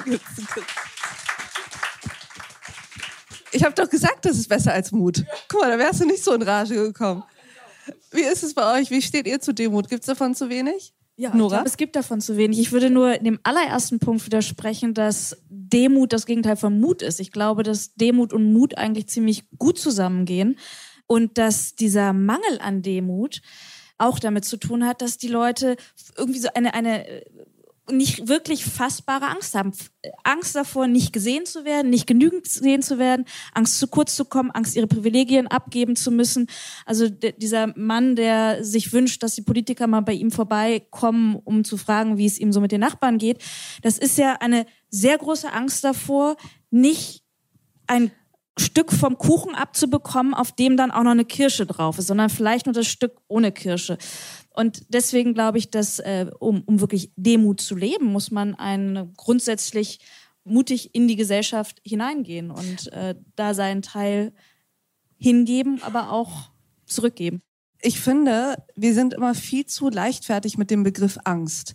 Ich habe doch gesagt, das ist besser als Mut. Guck mal, da wärst du nicht so in Rage gekommen. Wie ist es bei euch? Wie steht ihr zu Demut? Gibt es davon zu wenig? Ja, Nora? ich glaube, es gibt davon zu wenig. Ich würde nur in dem allerersten Punkt widersprechen, dass Demut das Gegenteil von Mut ist. Ich glaube, dass Demut und Mut eigentlich ziemlich gut zusammengehen und dass dieser Mangel an Demut auch damit zu tun hat, dass die Leute irgendwie so eine, eine äh, nicht wirklich fassbare Angst haben. Angst davor, nicht gesehen zu werden, nicht genügend gesehen zu werden, Angst zu kurz zu kommen, Angst, ihre Privilegien abgeben zu müssen. Also dieser Mann, der sich wünscht, dass die Politiker mal bei ihm vorbeikommen, um zu fragen, wie es ihm so mit den Nachbarn geht, das ist ja eine sehr große Angst davor, nicht ein Stück vom Kuchen abzubekommen, auf dem dann auch noch eine Kirsche drauf ist, sondern vielleicht nur das Stück ohne Kirsche. Und deswegen glaube ich, dass äh, um, um wirklich Demut zu leben, muss man ein grundsätzlich mutig in die Gesellschaft hineingehen und äh, da seinen Teil hingeben, aber auch zurückgeben. Ich finde, wir sind immer viel zu leichtfertig mit dem Begriff Angst.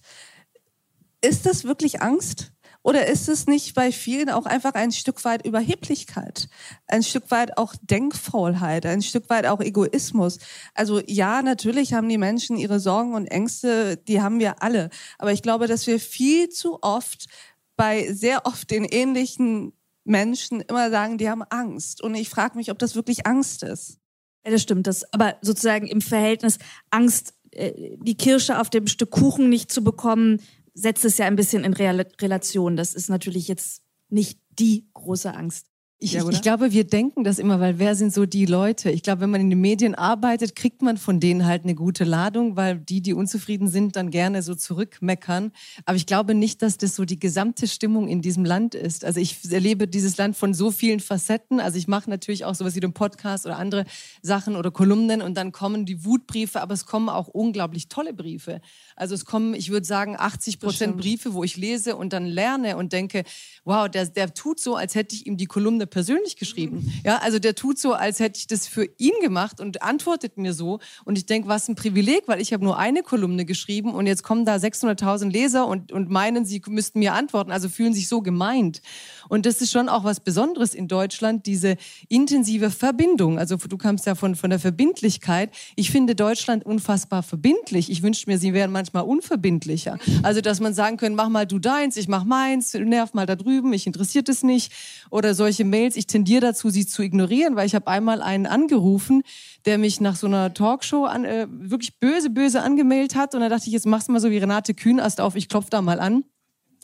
Ist das wirklich Angst? Oder ist es nicht bei vielen auch einfach ein Stück weit Überheblichkeit, ein Stück weit auch Denkfaulheit, ein Stück weit auch Egoismus? Also ja, natürlich haben die Menschen ihre Sorgen und Ängste, die haben wir alle. Aber ich glaube, dass wir viel zu oft bei sehr oft den ähnlichen Menschen immer sagen, die haben Angst. Und ich frage mich, ob das wirklich Angst ist. Ja, das stimmt. Das, aber sozusagen im Verhältnis Angst, äh, die Kirsche auf dem Stück Kuchen nicht zu bekommen, setzt es ja ein bisschen in Relation. Das ist natürlich jetzt nicht die große Angst. Ich, Ja, ich glaube, wir denken das immer, weil wer sind so die Leute? Ich glaube, wenn man in den Medien arbeitet, kriegt man von denen halt eine gute Ladung, weil die, die unzufrieden sind, dann gerne so zurückmeckern. Aber ich glaube nicht, dass das so die gesamte Stimmung in diesem Land ist. Also ich erlebe dieses Land von so vielen Facetten. Also ich mache natürlich auch sowas wie den Podcast oder andere Sachen oder Kolumnen und dann kommen die Wutbriefe, aber es kommen auch unglaublich tolle Briefe. Also es kommen, ich würde sagen, 80 Prozent Briefe, wo ich lese und dann lerne und denke, wow, der, der tut so, als hätte ich ihm die Kolumne persönlich geschrieben. Ja, also der tut so, als hätte ich das für ihn gemacht und antwortet mir so. Und ich denke, was ein Privileg, weil ich habe nur eine Kolumne geschrieben und jetzt kommen da 600.000 Leser und, und meinen, sie müssten mir antworten, also fühlen sich so gemeint. Und das ist schon auch was Besonderes in Deutschland, diese intensive Verbindung. Also du kamst ja von, von der Verbindlichkeit. Ich finde Deutschland unfassbar verbindlich. Ich wünschte mir, sie wären manchmal unverbindlicher. Also, dass man sagen können, mach mal du deins, ich mach meins, nerv mal da drüben, mich interessiert es nicht. Oder solche Mails, ich tendiere dazu, sie zu ignorieren, weil ich habe einmal einen angerufen, der mich nach so einer Talkshow an, äh, wirklich böse, böse angemeldet hat. Und dann dachte ich, jetzt machst du mal so wie Renate Kühnast auf, ich klopf da mal an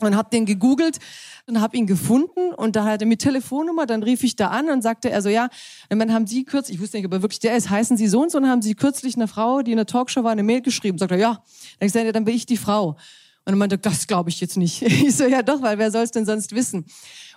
und habe den gegoogelt und habe ihn gefunden und da hat er mit Telefonnummer, dann rief ich da an und sagte er so, ja, und dann haben Sie kürzlich, ich wusste nicht, ob er wirklich der ist, heißen Sie so und so und haben Sie kürzlich einer Frau, die in der Talkshow war, eine Mail geschrieben. Sagt er, ja. Dann ich gesagt, ja, dann bin ich die Frau. Und er meinte, das glaube ich jetzt nicht. Ich so, ja doch, weil wer soll es denn sonst wissen?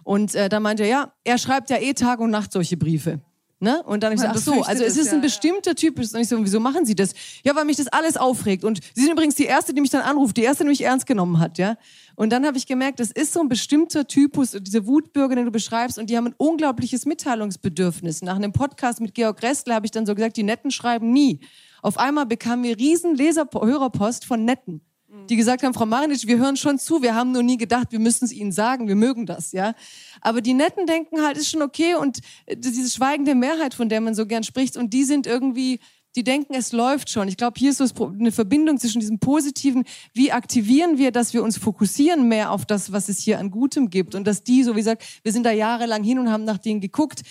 Und äh, dann meinte er, ja, er schreibt ja eh Tag und Nacht solche Briefe. Ne? Und dann habe ich gesagt, ach so, also es ist ein bestimmter Typ. Und ich so, wieso machen Sie das? Ja, weil mich das alles aufregt. Und Sie sind übrigens die Erste, die mich dann anruft, die Erste, die mich ernst genommen hat. ja. Und dann habe ich gemerkt, das ist so ein bestimmter Typus, diese Wutbürger, den du beschreibst, und die haben ein unglaubliches Mitteilungsbedürfnis. Nach einem Podcast mit Georg Restler habe ich dann so gesagt, die Netten schreiben nie. Auf einmal bekamen wir riesen Leser Hörerpost von Netten die gesagt haben, Frau Marinic, wir hören schon zu, wir haben nur nie gedacht, wir müssen es Ihnen sagen, wir mögen das, ja. Aber die Netten denken halt, ist schon okay und äh, diese schweigende Mehrheit, von der man so gern spricht, und die sind irgendwie, die denken, es läuft schon. Ich glaube, hier ist so eine Verbindung zwischen diesem Positiven, wie aktivieren wir, dass wir uns fokussieren mehr auf das, was es hier an Gutem gibt und dass die, so wie gesagt, wir sind da jahrelang hin und haben nach denen geguckt,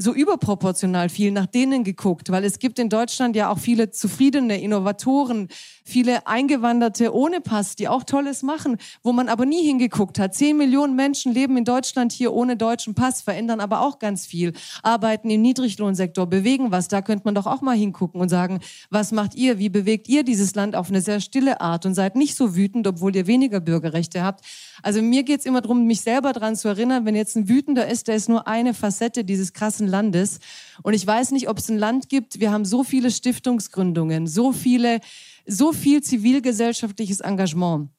so überproportional viel nach denen geguckt, weil es gibt in Deutschland ja auch viele zufriedene Innovatoren, viele Eingewanderte ohne Pass, die auch Tolles machen, wo man aber nie hingeguckt hat. Zehn Millionen Menschen leben in Deutschland hier ohne deutschen Pass, verändern aber auch ganz viel, arbeiten im Niedriglohnsektor, bewegen was. Da könnte man doch auch mal hingucken und sagen, was macht ihr? Wie bewegt ihr dieses Land auf eine sehr stille Art und seid nicht so wütend, obwohl ihr weniger Bürgerrechte habt. Also mir geht's immer darum, mich selber dran zu erinnern, wenn jetzt ein Wütender ist, der ist nur eine Facette dieses krassen Landes. Und ich weiß nicht, ob es ein Land gibt, wir haben so viele Stiftungsgründungen, so viele, so viel zivilgesellschaftliches Engagement.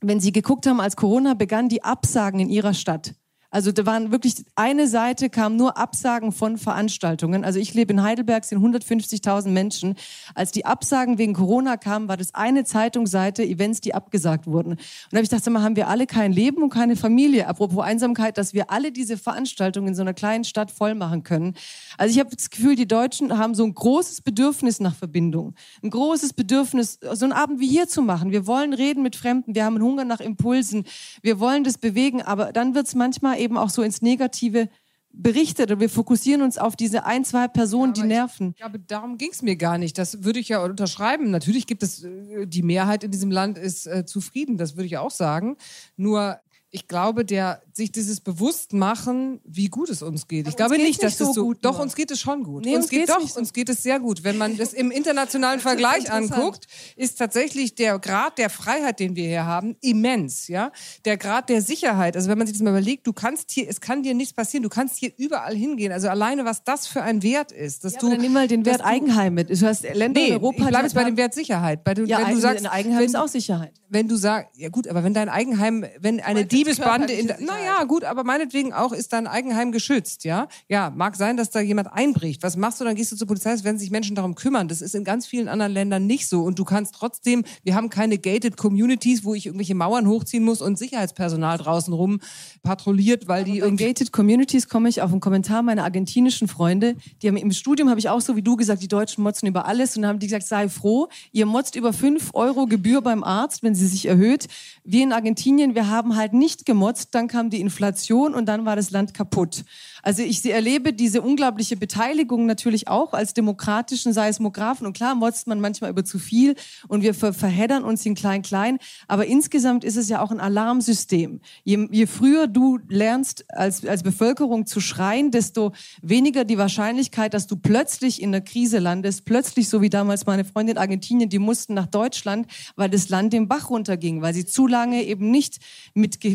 Wenn Sie geguckt haben, als Corona begann, die Absagen in Ihrer Stadt. Also da waren wirklich, eine Seite kam nur Absagen von Veranstaltungen. Also ich lebe in Heidelberg, sind 150.000 Menschen. Als die Absagen wegen Corona kamen, war das eine Zeitungsseite Events, die abgesagt wurden. Und da habe ich gedacht, mal, haben wir alle kein Leben und keine Familie? Apropos Einsamkeit, dass wir alle diese Veranstaltungen in so einer kleinen Stadt voll machen können. Also ich habe das Gefühl, die Deutschen haben so ein großes Bedürfnis nach Verbindung. Ein großes Bedürfnis, so einen Abend wie hier zu machen. Wir wollen reden mit Fremden, wir haben Hunger nach Impulsen, wir wollen das bewegen, aber dann wird es manchmal eben auch so ins Negative berichtet und wir fokussieren uns auf diese ein, zwei Personen, die nerven. Ja, aber darum ging es mir gar nicht. Das würde ich ja unterschreiben. Natürlich gibt es, äh, die Mehrheit in diesem Land ist äh, zufrieden, das würde ich auch sagen. Nur ich glaube, der sich dieses Bewusstmachen, wie gut es uns geht. ich glaube nicht, dass das so so gut Doch, nur. uns geht es schon gut. Nee, uns uns geht doch, so- uns geht es sehr gut. Wenn man das im internationalen Vergleich anguckt, ist tatsächlich der Grad der Freiheit, den wir hier haben, immens. Ja, der Grad der Sicherheit. Also wenn man sich das mal überlegt, du kannst hier, es kann dir nichts passieren. Du kannst hier überall hingehen. Also alleine, was das für ein Wert ist, dass Ja, du dann nimm mal den Wert Eigenheim mit. Du hast Länder Nee, in Europa, ich bleibe jetzt bei dem Wert Sicherheit. Bei, du, Ja, wenn du sagst, Eigenheim wenn, ist auch Sicherheit. wenn du sagst, ja gut, aber wenn dein Eigenheim, wenn eine Diebesbande in, naja, gut, aber meinetwegen auch ist dein Eigenheim geschützt, ja? Ja, mag sein, dass da jemand einbricht. Was machst du? Dann gehst du zur Polizei, es werden sich Menschen darum kümmern. Das ist in ganz vielen anderen Ländern nicht so. Und du kannst trotzdem, wir haben keine gated Communities, wo ich irgendwelche Mauern hochziehen muss und Sicherheitspersonal draußen rum patrouilliert, weil die Bei irgendwie Gated Communities komme ich auf einen Kommentar meiner argentinischen Freunde. Die haben im Studium habe ich auch so wie du gesagt, die Deutschen motzen über alles und dann haben die gesagt, sei froh, ihr motzt über 5 Euro Gebühr beim Arzt, wenn sie sich erhöht. Wir in Argentinien, wir haben halt nicht nicht gemotzt, dann kam die Inflation und dann war das Land kaputt. Also ich erlebe diese unglaubliche Beteiligung natürlich auch als demokratischen Seismographen. Und klar motzt man manchmal über zu viel und wir ver verheddern uns in klein-klein. Aber insgesamt ist es ja auch ein Alarmsystem. Je, je früher du lernst, als, als Bevölkerung zu schreien, desto weniger die Wahrscheinlichkeit, dass du plötzlich in der Krise landest. Plötzlich, so wie damals meine Freundin in Argentinien, die mussten nach Deutschland, weil das Land den Bach runterging, weil sie zu lange eben nicht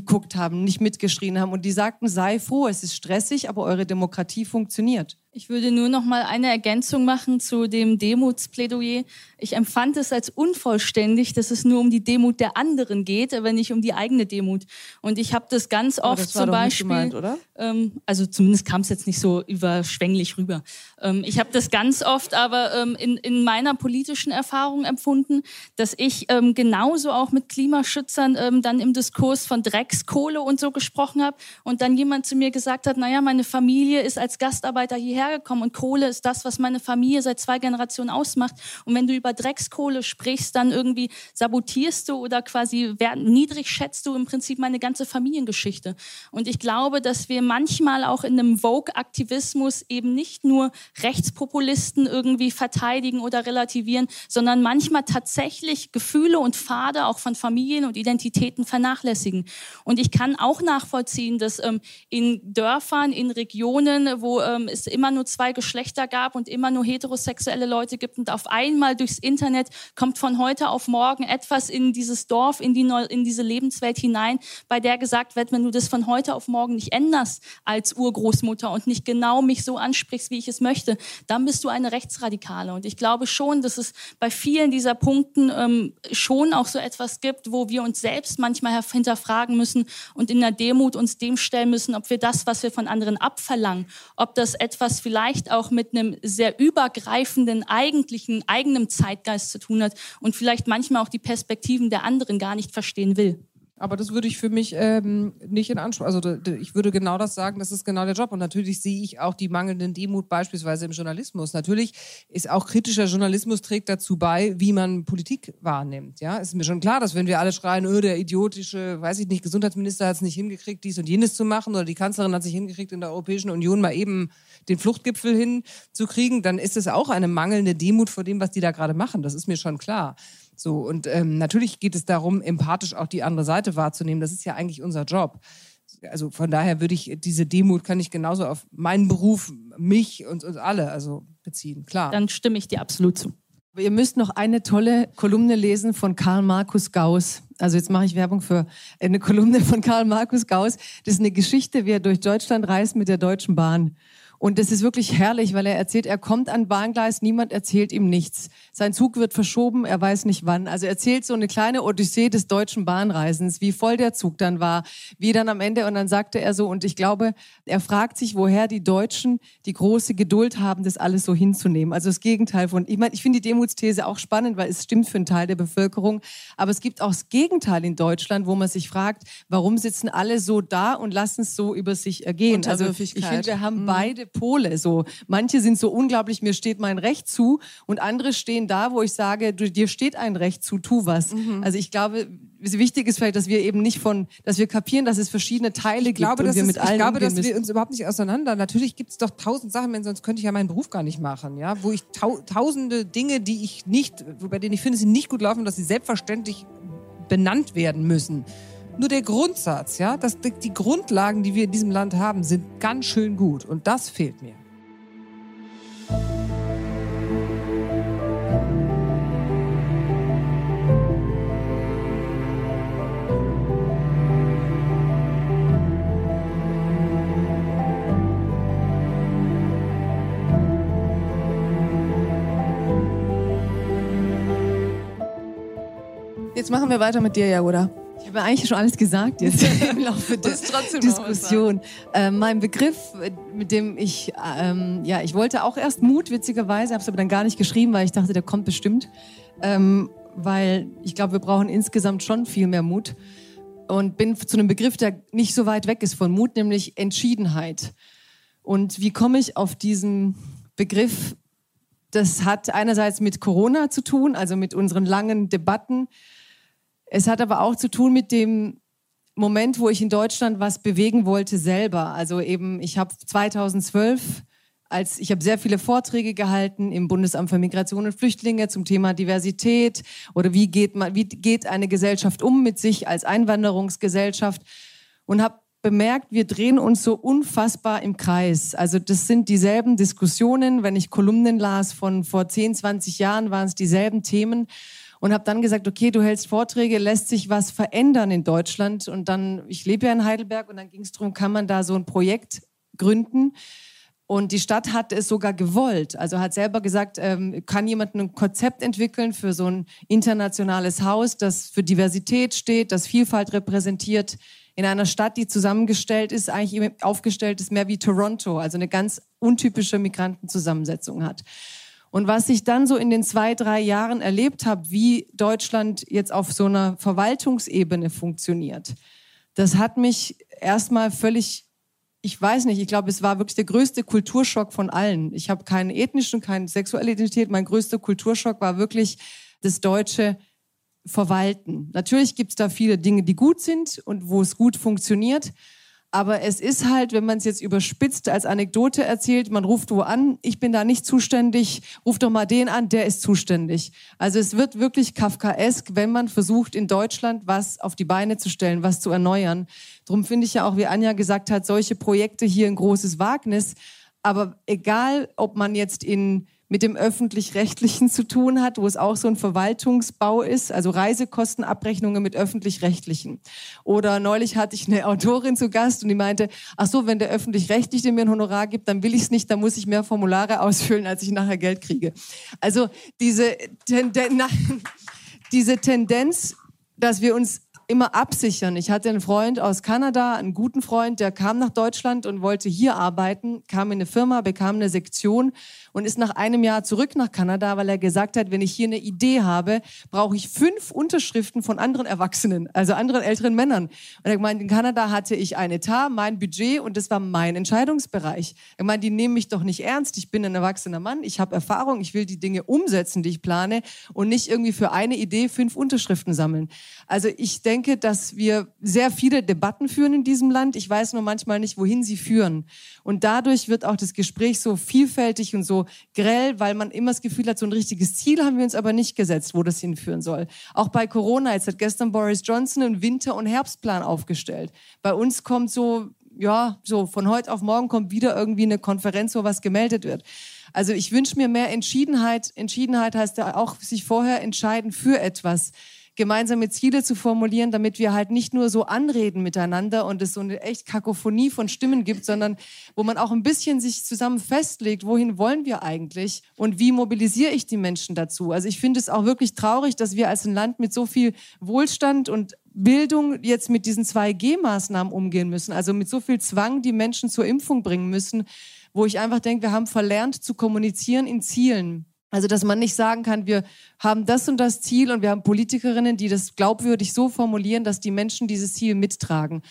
mitgeguckt haben, nicht mitgeschrien haben. Und die sagten, sei froh, es ist stressig, aber eure Demokratie funktioniert. Ich würde nur noch mal eine Ergänzung machen zu dem Demutsplädoyer. Ich empfand es als unvollständig, dass es nur um die Demut der anderen geht, aber nicht um die eigene Demut. Und ich habe das ganz oft das zum Beispiel, gemeint, ähm, also zumindest kam es jetzt nicht so überschwänglich rüber. Ähm, ich habe das ganz oft aber ähm, in, in meiner politischen Erfahrung empfunden, dass ich ähm, genauso auch mit Klimaschützern ähm, dann im Diskurs von Dreckskohle und so gesprochen habe und dann jemand zu mir gesagt hat, naja, meine Familie ist als Gastarbeiter hierher gekommen und Kohle ist das, was meine Familie seit zwei Generationen ausmacht. Und wenn du über Dreckskohle sprichst, dann irgendwie sabotierst du oder quasi niedrig schätzt du im Prinzip meine ganze Familiengeschichte. Und ich glaube, dass wir manchmal auch in einem Vogue-Aktivismus eben nicht nur Rechtspopulisten irgendwie verteidigen oder relativieren, sondern manchmal tatsächlich Gefühle und Pfade auch von Familien und Identitäten vernachlässigen. Und ich kann auch nachvollziehen, dass ähm, in Dörfern, in Regionen, wo ähm, es immer nur zwei Geschlechter gab und immer nur heterosexuelle Leute gibt und auf einmal durchs Internet kommt von heute auf morgen etwas in dieses Dorf, in, die Neu in diese Lebenswelt hinein, bei der gesagt wird, wenn du das von heute auf morgen nicht änderst als Urgroßmutter und nicht genau mich so ansprichst, wie ich es möchte, dann bist du eine Rechtsradikale. Und ich glaube schon, dass es bei vielen dieser Punkten ähm, schon auch so etwas gibt, wo wir uns selbst manchmal hinterfragen müssen und in der Demut uns dem stellen müssen, ob wir das, was wir von anderen abverlangen, ob das etwas vielleicht auch mit einem sehr übergreifenden, eigentlichen, eigenen Zeitgeist zu tun hat und vielleicht manchmal auch die Perspektiven der anderen gar nicht verstehen will. Aber das würde ich für mich ähm, nicht in Anspruch. Also ich würde genau das sagen, das ist genau der Job. Und natürlich sehe ich auch die mangelnden Demut beispielsweise im Journalismus. Natürlich ist auch kritischer Journalismus trägt dazu bei, wie man Politik wahrnimmt. Ja, ist mir schon klar, dass wenn wir alle schreien, öh, der idiotische, weiß ich nicht, Gesundheitsminister hat es nicht hingekriegt, dies und jenes zu machen, oder die Kanzlerin hat sich hingekriegt, in der Europäischen Union mal eben den Fluchtgipfel hinzukriegen, dann ist es auch eine mangelnde Demut vor dem, was die da gerade machen. Das ist mir schon klar. So, und ähm, natürlich geht es darum, empathisch auch die andere Seite wahrzunehmen. Das ist ja eigentlich unser Job. Also von daher würde ich diese Demut kann ich genauso auf meinen Beruf, mich und uns alle also beziehen, klar. Dann stimme ich dir absolut zu. Ihr müsst noch eine tolle Kolumne lesen von Karl Markus Gauss. Also jetzt mache ich Werbung für eine Kolumne von Karl Markus Gauss. Das ist eine Geschichte, wie er durch Deutschland reist mit der Deutschen Bahn. Und das ist wirklich herrlich, weil er erzählt, er kommt an Bahngleis, niemand erzählt ihm nichts. Sein Zug wird verschoben, er weiß nicht wann. Also er erzählt so eine kleine Odyssee des deutschen Bahnreisens, wie voll der Zug dann war, wie dann am Ende, und dann sagte er so, und ich glaube, er fragt sich, woher die Deutschen die große Geduld haben, das alles so hinzunehmen. Also das Gegenteil von, ich meine, ich finde die Demutsthese auch spannend, weil es stimmt für einen Teil der Bevölkerung, aber es gibt auch das Gegenteil in Deutschland, wo man sich fragt, warum sitzen alle so da und lassen es so über sich ergehen. Also ich finde, wir haben mhm. beide Pole. So, manche sind so unglaublich, mir steht mein Recht zu und andere stehen da, wo ich sage, du, dir steht ein Recht zu, tu was. Mhm. Also ich glaube, wichtig ist vielleicht, dass wir eben nicht von, dass wir kapieren, dass es verschiedene Teile ich glaube, gibt und wir ist, mit allen Ich glaube, dass müssen. wir uns überhaupt nicht auseinander. Natürlich gibt es doch tausend Sachen, denn sonst könnte ich ja meinen Beruf gar nicht machen, ja, wo ich tau tausende Dinge, die ich nicht, bei denen ich finde, sie nicht gut laufen, dass sie selbstverständlich benannt werden müssen. Nur der Grundsatz, ja, dass die Grundlagen, die wir in diesem Land haben, sind ganz schön gut. Und das fehlt mir. Jetzt machen wir weiter mit dir, Jagoda. Ich habe eigentlich schon alles gesagt jetzt im Laufe der Diskussion. Äh, mein Begriff, mit dem ich, ähm, ja, ich wollte auch erst Mut, witzigerweise, habe es aber dann gar nicht geschrieben, weil ich dachte, der kommt bestimmt. Ähm, weil ich glaube, wir brauchen insgesamt schon viel mehr Mut. Und bin zu einem Begriff, der nicht so weit weg ist von Mut, nämlich Entschiedenheit. Und wie komme ich auf diesen Begriff? Das hat einerseits mit Corona zu tun, also mit unseren langen Debatten es hat aber auch zu tun mit dem Moment, wo ich in Deutschland was bewegen wollte selber. Also eben, ich habe 2012 als ich habe sehr viele Vorträge gehalten im Bundesamt für Migration und Flüchtlinge zum Thema Diversität oder wie geht man, wie geht eine Gesellschaft um mit sich als Einwanderungsgesellschaft und habe bemerkt, wir drehen uns so unfassbar im Kreis. Also das sind dieselben Diskussionen. Wenn ich Kolumnen las von vor 10, 20 Jahren, waren es dieselben Themen und habe dann gesagt, okay, du hältst Vorträge, lässt sich was verändern in Deutschland und dann, ich lebe ja in Heidelberg und dann ging es darum, kann man da so ein Projekt gründen, und die Stadt hat es sogar gewollt. Also hat selber gesagt, ähm, kann jemand ein Konzept entwickeln für so ein internationales Haus, das für Diversität steht, das Vielfalt repräsentiert, in einer Stadt, die zusammengestellt ist, eigentlich aufgestellt ist, mehr wie Toronto, also eine ganz untypische Migrantenzusammensetzung hat. Und was ich dann so in den zwei, drei Jahren erlebt habe, wie Deutschland jetzt auf so einer Verwaltungsebene funktioniert, das hat mich erstmal völlig ich weiß nicht, ich glaube, es war wirklich der größte Kulturschock von allen. Ich habe keinen ethnischen, keine sexuelle Identität. Mein größter Kulturschock war wirklich das deutsche Verwalten. Natürlich gibt es da viele Dinge, die gut sind und wo es gut funktioniert. Aber es ist halt, wenn man es jetzt überspitzt als Anekdote erzählt, man ruft wo an, ich bin da nicht zuständig, ruft doch mal den an, der ist zuständig. Also es wird wirklich kafkaesk, wenn man versucht, in Deutschland was auf die Beine zu stellen, was zu erneuern. Drum finde ich ja auch, wie Anja gesagt hat, solche Projekte hier ein großes Wagnis. Aber egal, ob man jetzt in mit dem öffentlich-rechtlichen zu tun hat, wo es auch so ein Verwaltungsbau ist, also Reisekostenabrechnungen mit öffentlich-rechtlichen. Oder neulich hatte ich eine Autorin zu Gast und die meinte, ach so, wenn der öffentlich-rechtliche mir ein Honorar gibt, dann will ich es nicht, dann muss ich mehr Formulare ausfüllen, als ich nachher Geld kriege. Also diese, Tenden diese Tendenz, dass wir uns immer absichern. Ich hatte einen Freund aus Kanada, einen guten Freund, der kam nach Deutschland und wollte hier arbeiten, kam in eine Firma, bekam eine Sektion und ist nach einem Jahr zurück nach Kanada, weil er gesagt hat, wenn ich hier eine Idee habe, brauche ich fünf Unterschriften von anderen Erwachsenen, also anderen älteren Männern. Und er meint, in Kanada hatte ich ein Etat, mein Budget und das war mein Entscheidungsbereich. Er meint, die nehmen mich doch nicht ernst. Ich bin ein erwachsener Mann, ich habe Erfahrung, ich will die Dinge umsetzen, die ich plane und nicht irgendwie für eine Idee fünf Unterschriften sammeln. Also ich denke, dass wir sehr viele Debatten führen in diesem Land. Ich weiß nur manchmal nicht, wohin sie führen. Und dadurch wird auch das Gespräch so vielfältig und grell, weil man immer das Gefühl hat, so ein richtiges Ziel haben wir uns aber nicht gesetzt, wo das hinführen soll. Auch bei Corona, jetzt hat gestern Boris Johnson einen Winter- und Herbstplan aufgestellt. Bei uns kommt so, ja, so von heute auf morgen kommt wieder irgendwie eine Konferenz, wo was gemeldet wird. Also ich wünsche mir mehr Entschiedenheit. Entschiedenheit heißt ja auch sich vorher entscheiden für etwas gemeinsame Ziele zu formulieren, damit wir halt nicht nur so anreden miteinander und es so eine echt Kakophonie von Stimmen gibt, sondern wo man auch ein bisschen sich zusammen festlegt, wohin wollen wir eigentlich und wie mobilisiere ich die Menschen dazu. Also ich finde es auch wirklich traurig, dass wir als ein Land mit so viel Wohlstand und Bildung jetzt mit diesen 2G-Maßnahmen umgehen müssen, also mit so viel Zwang die Menschen zur Impfung bringen müssen, wo ich einfach denke, wir haben verlernt zu kommunizieren in Zielen. Also, dass man nicht sagen kann, wir haben das und das Ziel und wir haben Politikerinnen, die das glaubwürdig so formulieren, dass die Menschen dieses Ziel mittragen.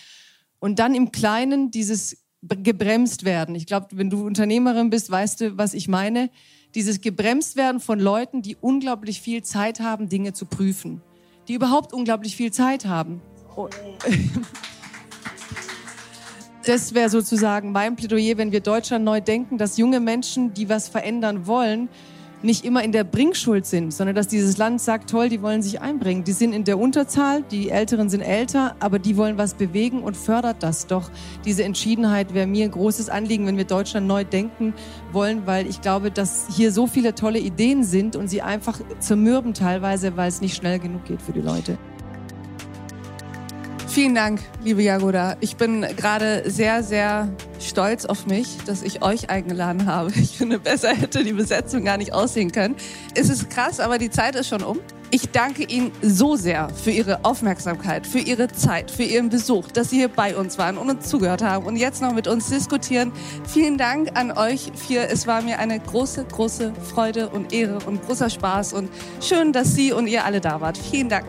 Und dann im Kleinen dieses gebremst werden. Ich glaube, wenn du Unternehmerin bist, weißt du, was ich meine. Dieses gebremst werden von Leuten, die unglaublich viel Zeit haben, Dinge zu prüfen. Die überhaupt unglaublich viel Zeit haben. Das wäre sozusagen mein Plädoyer, wenn wir Deutschland neu denken, dass junge Menschen, die was verändern wollen, nicht immer in der Bringschuld sind, sondern dass dieses Land sagt, toll, die wollen sich einbringen. Die sind in der Unterzahl, die Älteren sind älter, aber die wollen was bewegen und fördert das doch. Diese Entschiedenheit wäre mir ein großes Anliegen, wenn wir Deutschland neu denken wollen, weil ich glaube, dass hier so viele tolle Ideen sind und sie einfach zermürben teilweise, weil es nicht schnell genug geht für die Leute. Vielen Dank, liebe Jagoda. Ich bin gerade sehr, sehr stolz auf mich, dass ich euch eingeladen habe. Ich finde, besser hätte die Besetzung gar nicht aussehen können. Es ist krass, aber die Zeit ist schon um. Ich danke Ihnen so sehr für Ihre Aufmerksamkeit, für Ihre Zeit, für Ihren Besuch, dass Sie hier bei uns waren und uns zugehört haben und jetzt noch mit uns diskutieren. Vielen Dank an euch vier. Es war mir eine große, große Freude und Ehre und großer Spaß und schön, dass Sie und ihr alle da wart. Vielen Dank.